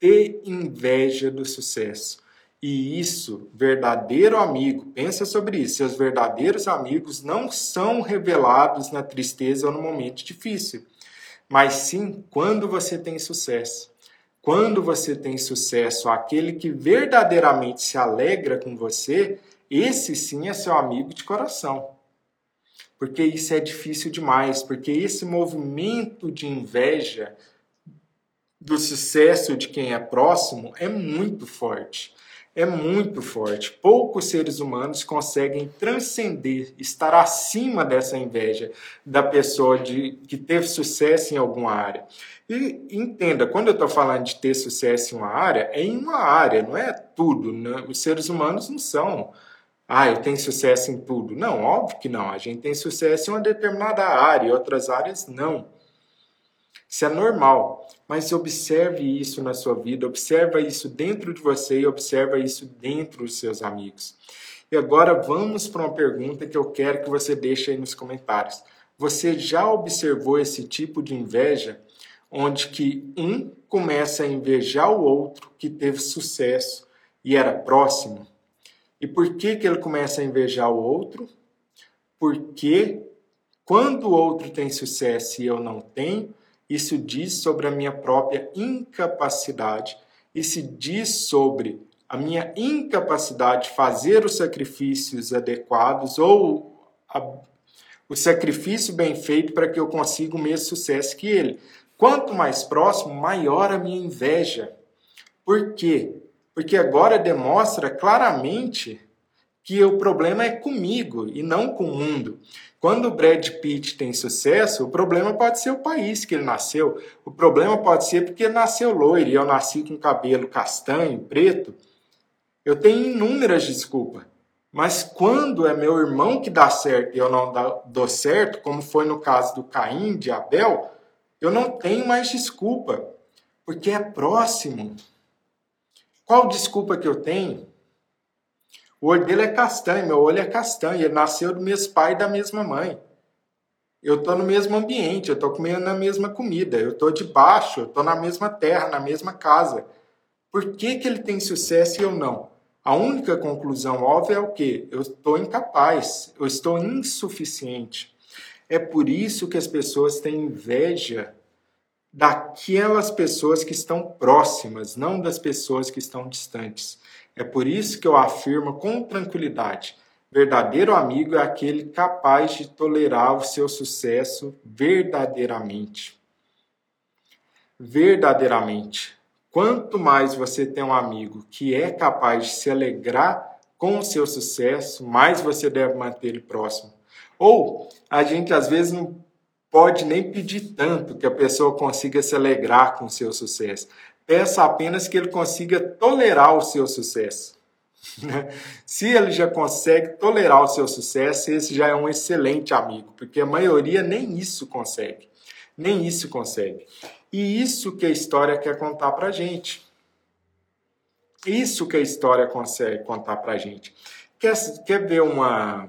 ter inveja do sucesso. E isso, verdadeiro amigo, pensa sobre isso. Seus verdadeiros amigos não são revelados na tristeza ou no momento difícil, mas sim quando você tem sucesso. Quando você tem sucesso, aquele que verdadeiramente se alegra com você, esse sim é seu amigo de coração. Porque isso é difícil demais, porque esse movimento de inveja do sucesso de quem é próximo é muito forte é muito forte. Poucos seres humanos conseguem transcender, estar acima dessa inveja da pessoa de, que teve sucesso em alguma área. E entenda, quando eu estou falando de ter sucesso em uma área, é em uma área, não é tudo. Né? Os seres humanos não são. Ah, eu tenho sucesso em tudo. Não, óbvio que não. A gente tem sucesso em uma determinada área, e outras áreas não. Isso é normal, mas observe isso na sua vida, observa isso dentro de você e observa isso dentro dos seus amigos. E agora vamos para uma pergunta que eu quero que você deixe aí nos comentários. Você já observou esse tipo de inveja? onde que um começa a invejar o outro que teve sucesso e era próximo. E por que que ele começa a invejar o outro? Porque quando o outro tem sucesso e eu não tenho, isso diz sobre a minha própria incapacidade, isso diz sobre a minha incapacidade de fazer os sacrifícios adequados ou a, o sacrifício bem feito para que eu consiga o mesmo sucesso que ele. Quanto mais próximo, maior a minha inveja. Por quê? Porque agora demonstra claramente que o problema é comigo e não com o mundo. Quando o Brad Pitt tem sucesso, o problema pode ser o país que ele nasceu. O problema pode ser porque ele nasceu loiro e eu nasci com cabelo castanho, preto. Eu tenho inúmeras desculpas. Mas quando é meu irmão que dá certo e eu não dou certo, como foi no caso do Caim, de Abel, eu não tenho mais desculpa, porque é próximo. Qual desculpa que eu tenho? O olho dele é castanho, meu olho é castanho. Ele nasceu do mesmo pai e da mesma mãe. Eu estou no mesmo ambiente, eu estou comendo a mesma comida, eu estou debaixo, eu estou na mesma terra, na mesma casa. Por que, que ele tem sucesso e eu não? A única conclusão óbvia é o que? Eu estou incapaz, eu estou insuficiente. É por isso que as pessoas têm inveja daquelas pessoas que estão próximas, não das pessoas que estão distantes. É por isso que eu afirmo com tranquilidade: verdadeiro amigo é aquele capaz de tolerar o seu sucesso verdadeiramente. Verdadeiramente. Quanto mais você tem um amigo que é capaz de se alegrar com o seu sucesso, mais você deve manter ele próximo. Ou a gente às vezes não pode nem pedir tanto que a pessoa consiga se alegrar com o seu sucesso. Peça apenas que ele consiga tolerar o seu sucesso. (laughs) Se ele já consegue tolerar o seu sucesso, esse já é um excelente amigo, porque a maioria nem isso consegue. Nem isso consegue. E isso que a história quer contar pra gente. Isso que a história consegue contar pra gente. Quer, quer ver uma,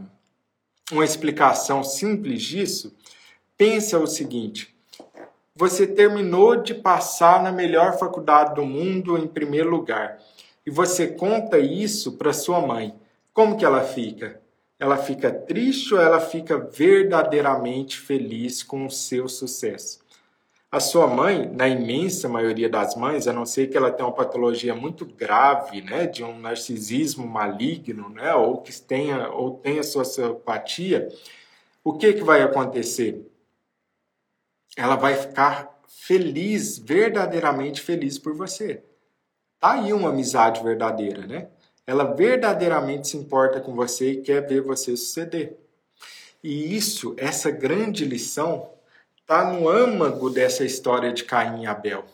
uma explicação simples disso? Pensa o seguinte: você terminou de passar na melhor faculdade do mundo em primeiro lugar e você conta isso para sua mãe. Como que ela fica? Ela fica triste ou ela fica verdadeiramente feliz com o seu sucesso? A sua mãe, na imensa maioria das mães, a não ser que ela tenha uma patologia muito grave, né, de um narcisismo maligno, né, ou que tenha ou tenha sociopatia, o que que vai acontecer? Ela vai ficar feliz, verdadeiramente feliz por você. Tá aí uma amizade verdadeira, né? Ela verdadeiramente se importa com você e quer ver você suceder. E isso, essa grande lição, tá no âmago dessa história de Caim e Abel.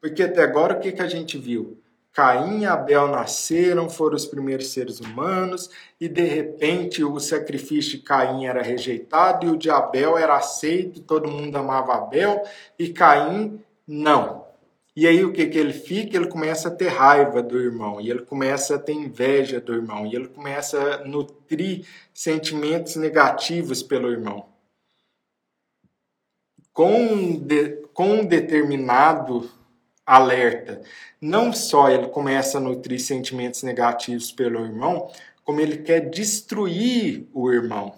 Porque até agora o que, que a gente viu? Caim e Abel nasceram, foram os primeiros seres humanos, e de repente o sacrifício de Caim era rejeitado e o de Abel era aceito, todo mundo amava Abel, e Caim não. E aí o que, que ele fica? Ele começa a ter raiva do irmão, e ele começa a ter inveja do irmão, e ele começa a nutrir sentimentos negativos pelo irmão. Com, de, com um determinado alerta. Não só ele começa a nutrir sentimentos negativos pelo irmão, como ele quer destruir o irmão.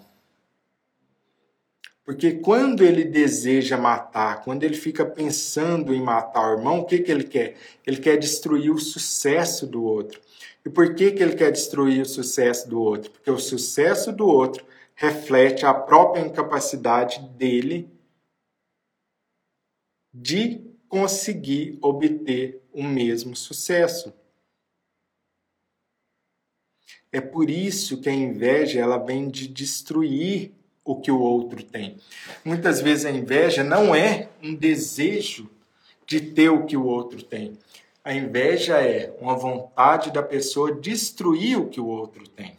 Porque quando ele deseja matar, quando ele fica pensando em matar o irmão, o que, que ele quer? Ele quer destruir o sucesso do outro. E por que, que ele quer destruir o sucesso do outro? Porque o sucesso do outro reflete a própria incapacidade dele de conseguir obter o mesmo sucesso. É por isso que a inveja ela vem de destruir o que o outro tem. Muitas vezes a inveja não é um desejo de ter o que o outro tem. A inveja é uma vontade da pessoa destruir o que o outro tem.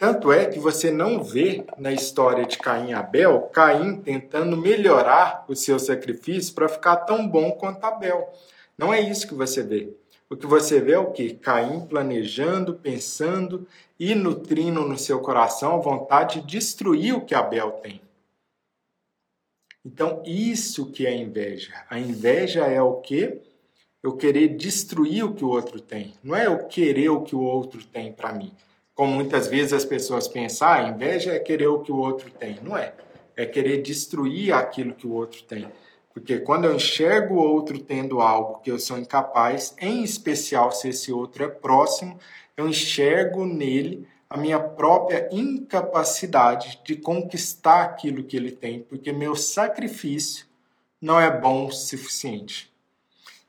Tanto é que você não vê na história de Caim e Abel, Caim tentando melhorar o seu sacrifício para ficar tão bom quanto Abel. Não é isso que você vê. O que você vê é o que? Caim planejando, pensando e nutrindo no seu coração a vontade de destruir o que Abel tem. Então, isso que é inveja. A inveja é o quê? Eu querer destruir o que o outro tem. Não é eu querer o que o outro tem para mim. Como muitas vezes as pessoas pensam, ah, inveja é querer o que o outro tem. Não é. É querer destruir aquilo que o outro tem. Porque quando eu enxergo o outro tendo algo que eu sou incapaz, em especial se esse outro é próximo, eu enxergo nele a minha própria incapacidade de conquistar aquilo que ele tem, porque meu sacrifício não é bom o suficiente.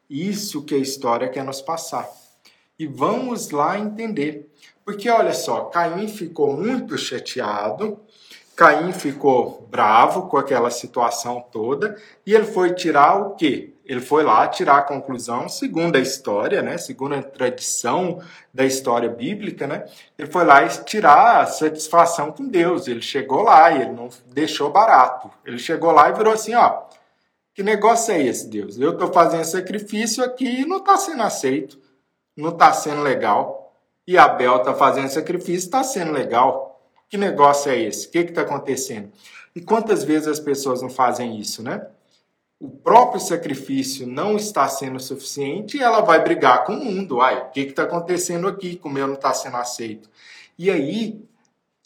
Isso que a história quer nos passar. E vamos lá entender. Porque olha só, Caim ficou muito chateado, Caim ficou bravo com aquela situação toda, e ele foi tirar o quê? ele foi lá tirar a conclusão, segundo a história, né, segundo a tradição da história bíblica, né, ele foi lá tirar a satisfação com Deus. Ele chegou lá e ele não deixou barato. Ele chegou lá e virou assim, ó, que negócio é esse, Deus? Eu estou fazendo sacrifício aqui e não está sendo aceito, não está sendo legal. E Abel está fazendo sacrifício, está sendo legal. Que negócio é esse? O que está acontecendo? E quantas vezes as pessoas não fazem isso, né? o próprio sacrifício não está sendo suficiente e ela vai brigar com o mundo. Ai, o que está acontecendo aqui? Como eu não está sendo aceito? E aí,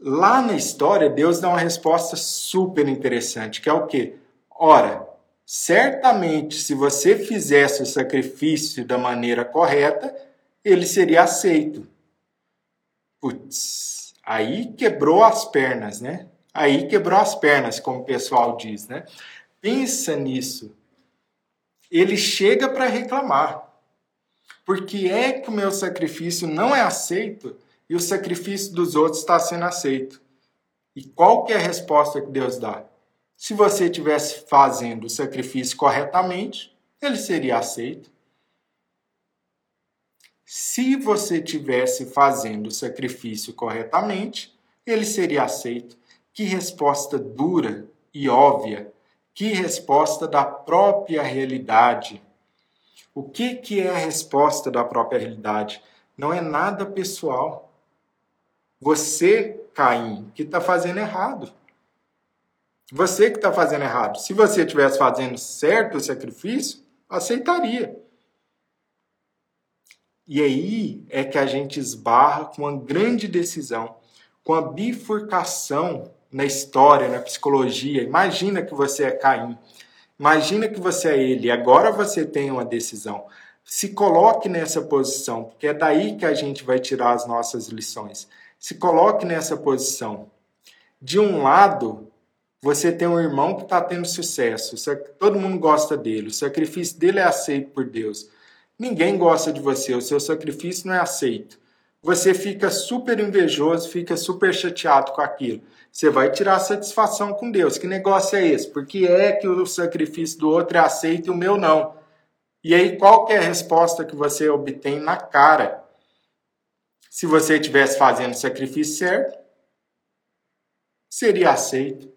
lá na história, Deus dá uma resposta super interessante, que é o quê? Ora, certamente se você fizesse o sacrifício da maneira correta, ele seria aceito. Putz, aí quebrou as pernas, né? Aí quebrou as pernas, como o pessoal diz, né? pensa nisso. Ele chega para reclamar. Porque é que o meu sacrifício não é aceito e o sacrifício dos outros está sendo aceito. E qual que é a resposta que Deus dá? Se você estivesse fazendo o sacrifício corretamente, ele seria aceito. Se você estivesse fazendo o sacrifício corretamente, ele seria aceito. Que resposta dura e óbvia que resposta da própria realidade. O que, que é a resposta da própria realidade? Não é nada pessoal. Você, Caim, que está fazendo errado. Você que está fazendo errado. Se você estivesse fazendo certo o sacrifício, aceitaria. E aí é que a gente esbarra com uma grande decisão, com a bifurcação na história, na psicologia. Imagina que você é Caim. Imagina que você é ele. Agora você tem uma decisão. Se coloque nessa posição, porque é daí que a gente vai tirar as nossas lições. Se coloque nessa posição. De um lado, você tem um irmão que está tendo sucesso, todo mundo gosta dele, o sacrifício dele é aceito por Deus. Ninguém gosta de você, o seu sacrifício não é aceito. Você fica super invejoso, fica super chateado com aquilo. Você vai tirar satisfação com Deus. Que negócio é esse? Porque é que o sacrifício do outro é aceito e o meu não. E aí, qual é a resposta que você obtém na cara? Se você estivesse fazendo o sacrifício certo, seria aceito.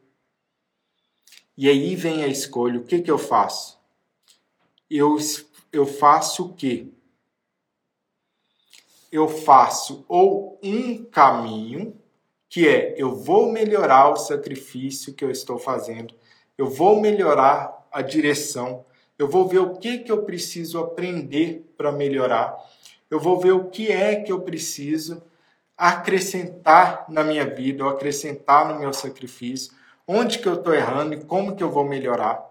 E aí vem a escolha: o que, que eu faço? Eu, eu faço o quê? Eu faço ou um caminho que é eu vou melhorar o sacrifício que eu estou fazendo, eu vou melhorar a direção, eu vou ver o que, que eu preciso aprender para melhorar, eu vou ver o que é que eu preciso acrescentar na minha vida, ou acrescentar no meu sacrifício, onde que eu estou errando e como que eu vou melhorar,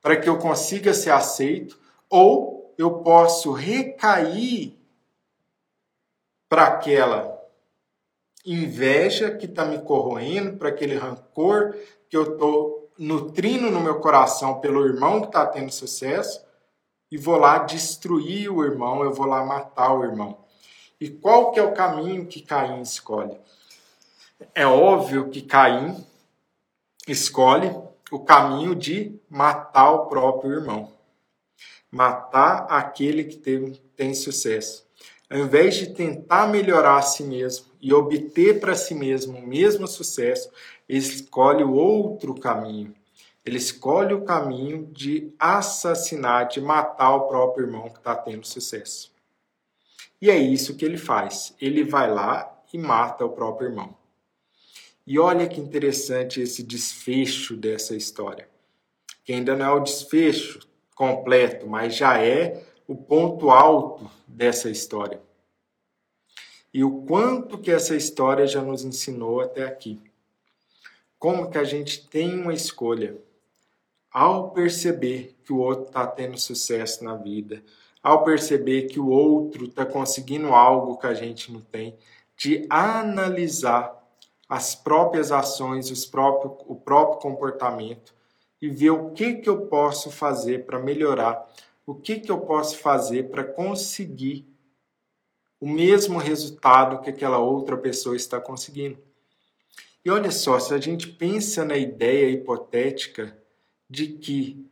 para que eu consiga ser aceito, ou eu posso recair para aquela inveja que está me corroendo, para aquele rancor que eu estou nutrindo no meu coração pelo irmão que está tendo sucesso, e vou lá destruir o irmão, eu vou lá matar o irmão. E qual que é o caminho que Caim escolhe? É óbvio que Caim escolhe o caminho de matar o próprio irmão. Matar aquele que tem, sucesso. Ao invés de tentar melhorar a si mesmo, e obter para si mesmo o mesmo sucesso, ele escolhe o outro caminho. Ele escolhe o caminho de assassinar, de matar o próprio irmão que está tendo sucesso. E é isso que ele faz. Ele vai lá e mata o próprio irmão. E olha que interessante esse desfecho dessa história. que ainda não é o desfecho completo, mas já é o ponto alto dessa história. E o quanto que essa história já nos ensinou até aqui. Como que a gente tem uma escolha ao perceber que o outro está tendo sucesso na vida, ao perceber que o outro está conseguindo algo que a gente não tem, de analisar as próprias ações, os próprios, o próprio comportamento e ver o que, que eu posso fazer para melhorar, o que, que eu posso fazer para conseguir o mesmo resultado que aquela outra pessoa está conseguindo. E olha só, se a gente pensa na ideia hipotética de que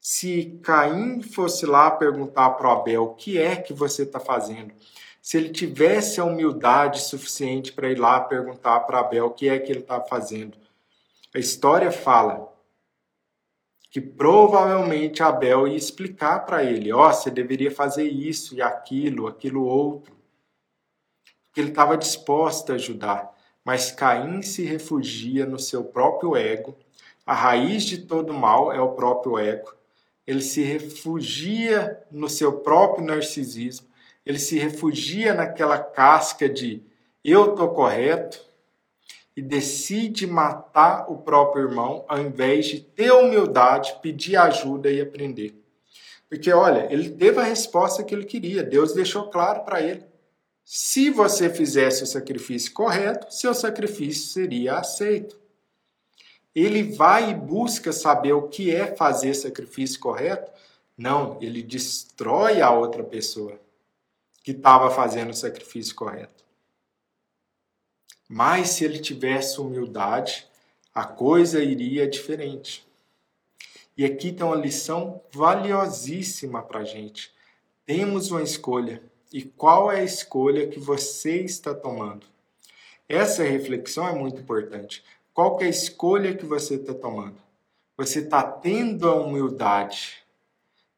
se Caim fosse lá perguntar para Abel o que é que você está fazendo, se ele tivesse a humildade suficiente para ir lá perguntar para Abel o que é que ele está fazendo. A história fala que provavelmente Abel ia explicar para ele: ó, oh, você deveria fazer isso e aquilo, aquilo outro. Porque ele estava disposto a ajudar. Mas Caim se refugia no seu próprio ego. A raiz de todo mal é o próprio ego. Ele se refugia no seu próprio narcisismo ele se refugia naquela casca de eu tô correto e decide matar o próprio irmão ao invés de ter humildade, pedir ajuda e aprender. Porque olha, ele teve a resposta que ele queria, Deus deixou claro para ele. Se você fizesse o sacrifício correto, seu sacrifício seria aceito. Ele vai e busca saber o que é fazer sacrifício correto? Não, ele destrói a outra pessoa que estava fazendo o sacrifício correto. Mas se ele tivesse humildade, a coisa iria diferente. E aqui tem uma lição valiosíssima para a gente. Temos uma escolha. E qual é a escolha que você está tomando? Essa reflexão é muito importante. Qual é a escolha que você está tomando? Você está tendo a humildade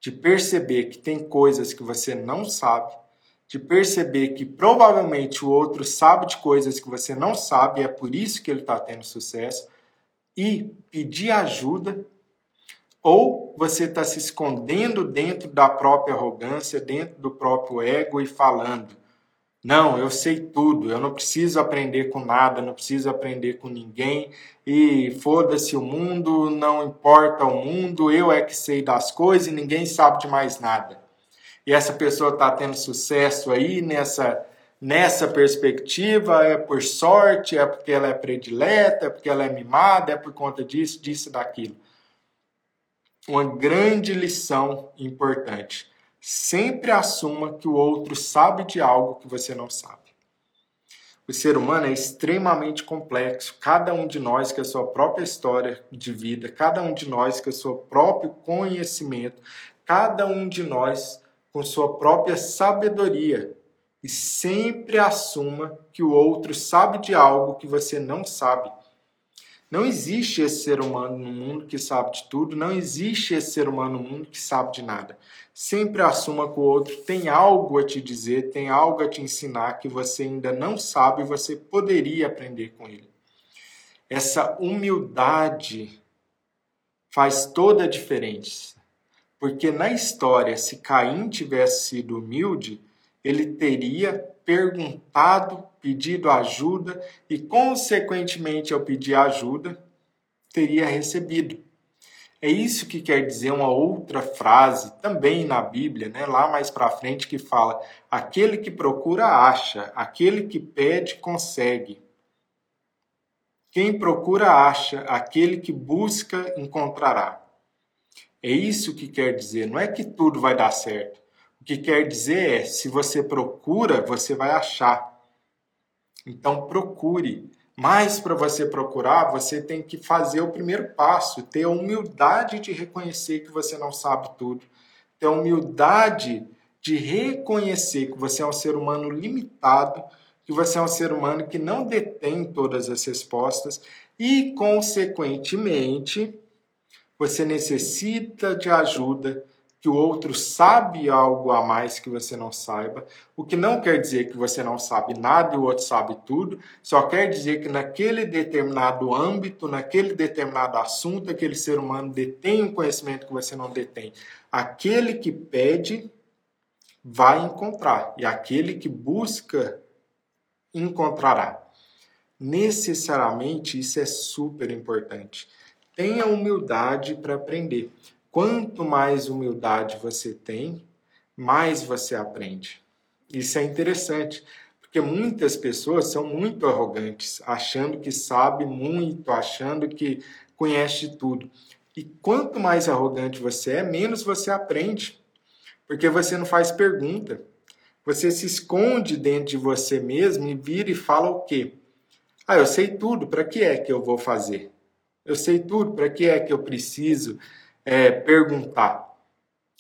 de perceber que tem coisas que você não sabe de perceber que provavelmente o outro sabe de coisas que você não sabe, e é por isso que ele está tendo sucesso, e pedir ajuda, ou você está se escondendo dentro da própria arrogância, dentro do próprio ego e falando: não, eu sei tudo, eu não preciso aprender com nada, não preciso aprender com ninguém, e foda-se o mundo, não importa o mundo, eu é que sei das coisas e ninguém sabe de mais nada e essa pessoa está tendo sucesso aí nessa, nessa perspectiva, é por sorte, é porque ela é predileta, é porque ela é mimada, é por conta disso, disso daquilo. Uma grande lição importante. Sempre assuma que o outro sabe de algo que você não sabe. O ser humano é extremamente complexo. Cada um de nós com a sua própria história de vida, cada um de nós com o seu próprio conhecimento, cada um de nós com sua própria sabedoria e sempre assuma que o outro sabe de algo que você não sabe. Não existe esse ser humano no mundo que sabe de tudo, não existe esse ser humano no mundo que sabe de nada. Sempre assuma que o outro tem algo a te dizer, tem algo a te ensinar que você ainda não sabe e você poderia aprender com ele. Essa humildade faz toda a diferença. Porque na história, se Caim tivesse sido humilde, ele teria perguntado, pedido ajuda e, consequentemente, ao pedir ajuda, teria recebido. É isso que quer dizer uma outra frase, também na Bíblia, né? lá mais para frente, que fala: aquele que procura, acha, aquele que pede, consegue. Quem procura, acha, aquele que busca, encontrará. É isso que quer dizer. Não é que tudo vai dar certo. O que quer dizer é: se você procura, você vai achar. Então procure. Mas para você procurar, você tem que fazer o primeiro passo, ter a humildade de reconhecer que você não sabe tudo, ter a humildade de reconhecer que você é um ser humano limitado, que você é um ser humano que não detém todas as respostas e, consequentemente, você necessita de ajuda que o outro sabe algo a mais que você não saiba, o que não quer dizer que você não sabe nada e o outro sabe tudo, só quer dizer que naquele determinado âmbito, naquele determinado assunto, aquele ser humano detém um conhecimento que você não detém. Aquele que pede vai encontrar, e aquele que busca encontrará. Necessariamente isso é super importante. Tenha humildade para aprender. Quanto mais humildade você tem, mais você aprende. Isso é interessante, porque muitas pessoas são muito arrogantes, achando que sabe muito, achando que conhece tudo. E quanto mais arrogante você é, menos você aprende, porque você não faz pergunta. Você se esconde dentro de você mesmo e vira e fala o quê? Ah, eu sei tudo, para que é que eu vou fazer? Eu sei tudo, para que é que eu preciso é, perguntar.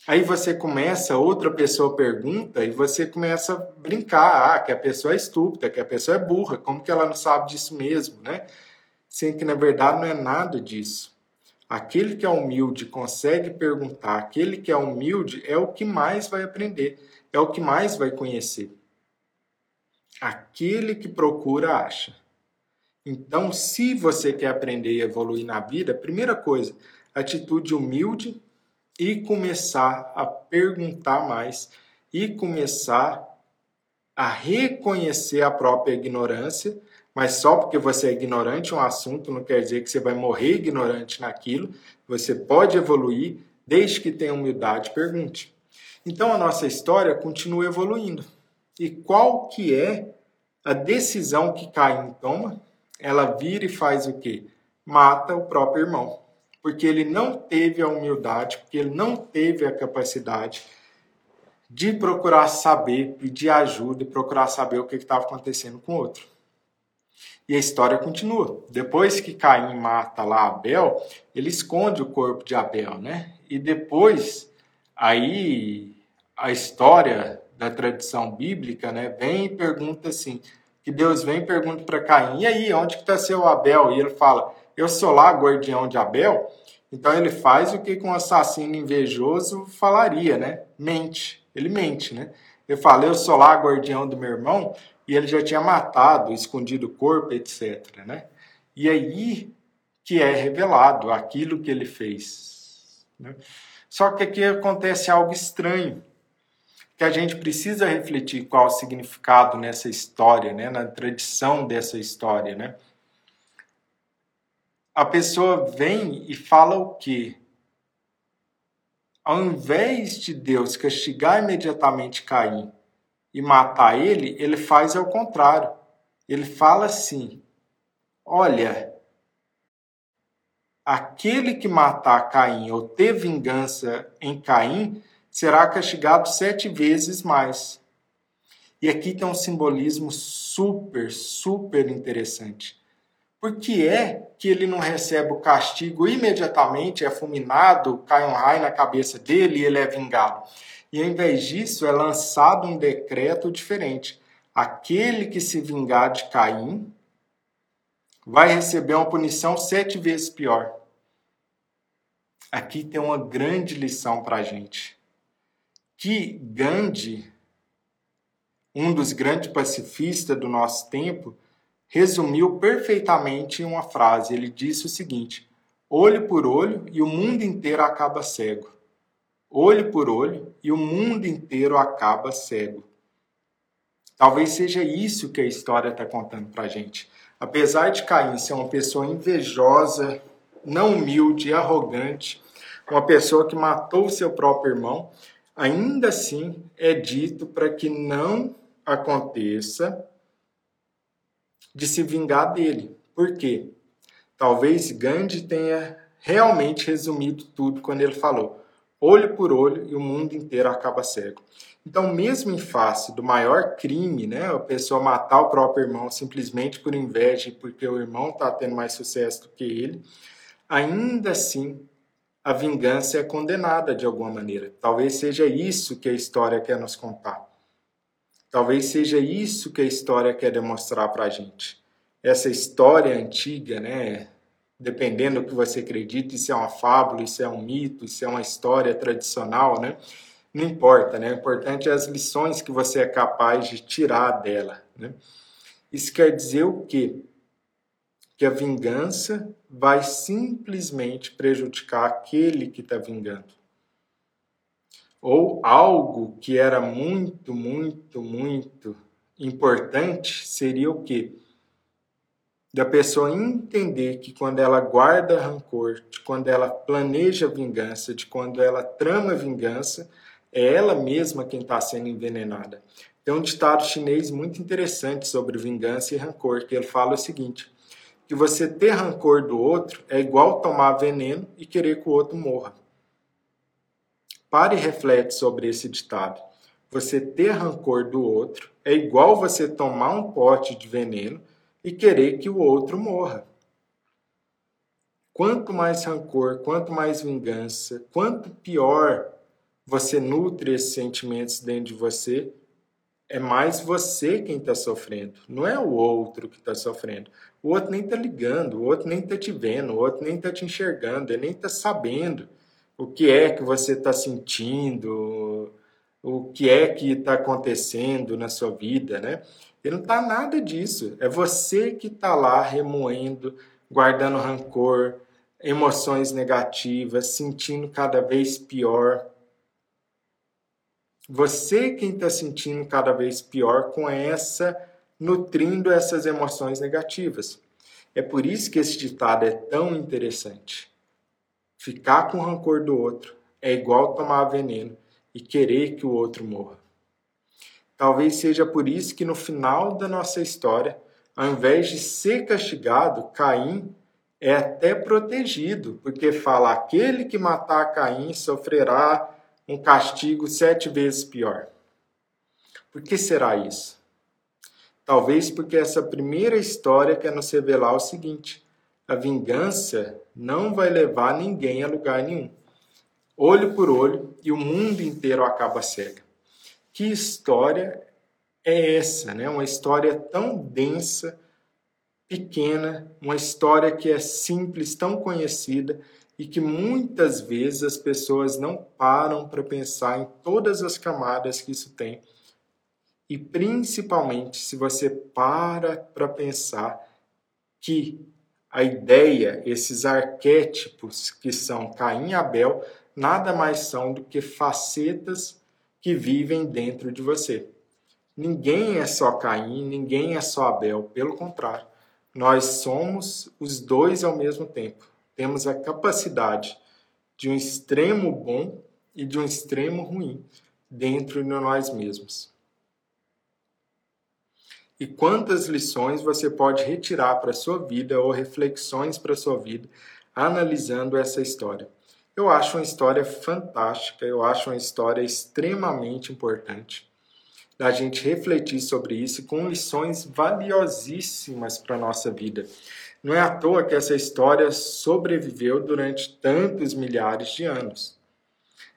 Aí você começa, outra pessoa pergunta e você começa a brincar, ah, que a pessoa é estúpida, que a pessoa é burra, como que ela não sabe disso mesmo, né? Sendo que na verdade não é nada disso. Aquele que é humilde consegue perguntar, aquele que é humilde é o que mais vai aprender, é o que mais vai conhecer. Aquele que procura acha. Então, se você quer aprender e evoluir na vida, primeira coisa, atitude humilde e começar a perguntar mais e começar a reconhecer a própria ignorância, mas só porque você é ignorante um assunto não quer dizer que você vai morrer ignorante naquilo. Você pode evoluir desde que tenha humildade, pergunte. Então a nossa história continua evoluindo. E qual que é a decisão que Caim toma? Ela vira e faz o quê? Mata o próprio irmão porque ele não teve a humildade, porque ele não teve a capacidade de procurar saber, pedir ajuda e procurar saber o que estava acontecendo com o outro. E a história continua. Depois que Caim mata lá Abel, ele esconde o corpo de Abel, né? E depois, aí a história da tradição bíblica, né, vem e pergunta assim, que Deus vem e pergunta para Caim, e aí, onde que está seu Abel? E ele fala, eu sou lá guardião de Abel, então ele faz o que um assassino invejoso falaria, né? Mente. Ele mente, né? Ele fala, eu sou lá guardião do meu irmão, e ele já tinha matado, escondido o corpo, etc. Né? E aí que é revelado aquilo que ele fez. Né? Só que aqui acontece algo estranho, que a gente precisa refletir qual o significado nessa história, né? na tradição dessa história. Né? a pessoa vem e fala o quê? Ao invés de Deus castigar imediatamente Caim e matar ele, ele faz ao contrário. Ele fala assim: Olha, aquele que matar Caim ou ter vingança em Caim será castigado sete vezes mais. E aqui tem um simbolismo super, super interessante. Por que é que ele não recebe o castigo imediatamente, é fulminado, cai um raio na cabeça dele e ele é vingado? E ao invés disso, é lançado um decreto diferente. Aquele que se vingar de Caim vai receber uma punição sete vezes pior. Aqui tem uma grande lição para a gente. Que Gandhi, um dos grandes pacifistas do nosso tempo, resumiu perfeitamente em uma frase. Ele disse o seguinte: olho por olho e o mundo inteiro acaba cego. Olho por olho e o mundo inteiro acaba cego. Talvez seja isso que a história está contando para a gente. Apesar de Caim ser uma pessoa invejosa, não humilde, arrogante, uma pessoa que matou seu próprio irmão, ainda assim é dito para que não aconteça de se vingar dele. Por quê? Talvez Gandhi tenha realmente resumido tudo quando ele falou: olho por olho e o mundo inteiro acaba cego. Então, mesmo em face do maior crime, né, a pessoa matar o próprio irmão simplesmente por inveja, porque o irmão está tendo mais sucesso do que ele, ainda assim a vingança é condenada de alguma maneira. Talvez seja isso que a história quer nos contar. Talvez seja isso que a história quer demonstrar para a gente. Essa história antiga, né, dependendo do que você acredita, isso é uma fábula, isso é um mito, isso é uma história tradicional, né? Não importa, né? O importante é as lições que você é capaz de tirar dela, né? Isso quer dizer o quê? Que a vingança vai simplesmente prejudicar aquele que está vingando. Ou algo que era muito, muito, muito importante seria o quê? Da pessoa entender que quando ela guarda rancor, de quando ela planeja vingança, de quando ela trama vingança, é ela mesma quem está sendo envenenada. Tem um ditado chinês muito interessante sobre vingança e rancor, que ele fala o seguinte: que você ter rancor do outro é igual tomar veneno e querer que o outro morra. Pare e reflete sobre esse ditado. Você ter rancor do outro é igual você tomar um pote de veneno e querer que o outro morra. Quanto mais rancor, quanto mais vingança, quanto pior você nutre esses sentimentos dentro de você, é mais você quem está sofrendo, não é o outro que está sofrendo. O outro nem está ligando, o outro nem está te vendo, o outro nem está te enxergando, ele nem está sabendo o que é que você está sentindo, o que é que está acontecendo na sua vida, né? E não está nada disso. É você que está lá remoendo, guardando rancor, emoções negativas, sentindo cada vez pior. Você quem está sentindo cada vez pior com essa, nutrindo essas emoções negativas. É por isso que esse ditado é tão interessante. Ficar com rancor do outro é igual tomar veneno e querer que o outro morra. Talvez seja por isso que no final da nossa história, ao invés de ser castigado, Caim é até protegido, porque fala: aquele que matar Caim sofrerá um castigo sete vezes pior. Por que será isso? Talvez porque essa primeira história quer nos revelar o seguinte: a vingança não vai levar ninguém a lugar nenhum. Olho por olho e o mundo inteiro acaba cega. Que história é essa, né? Uma história tão densa, pequena, uma história que é simples, tão conhecida e que muitas vezes as pessoas não param para pensar em todas as camadas que isso tem. E principalmente se você para para pensar que a ideia, esses arquétipos que são Caim e Abel, nada mais são do que facetas que vivem dentro de você. Ninguém é só Caim, ninguém é só Abel, pelo contrário, nós somos os dois ao mesmo tempo temos a capacidade de um extremo bom e de um extremo ruim dentro de nós mesmos. E quantas lições você pode retirar para a sua vida ou reflexões para a sua vida analisando essa história? Eu acho uma história fantástica, eu acho uma história extremamente importante da gente refletir sobre isso com lições valiosíssimas para a nossa vida. Não é à toa que essa história sobreviveu durante tantos milhares de anos.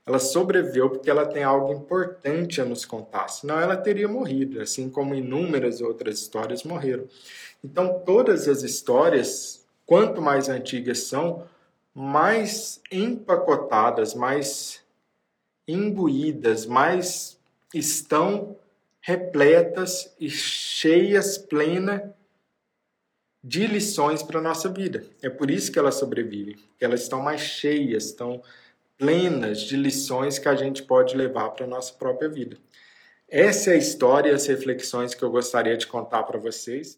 Ela sobreviveu porque ela tem algo importante a nos contar, senão ela teria morrido, assim como inúmeras outras histórias morreram. Então, todas as histórias, quanto mais antigas são, mais empacotadas, mais imbuídas, mais estão repletas e cheias, plenas de lições para a nossa vida. É por isso que elas sobrevivem, elas estão mais cheias, estão plenas de lições que a gente pode levar para a nossa própria vida. Essa é a história e as reflexões que eu gostaria de contar para vocês.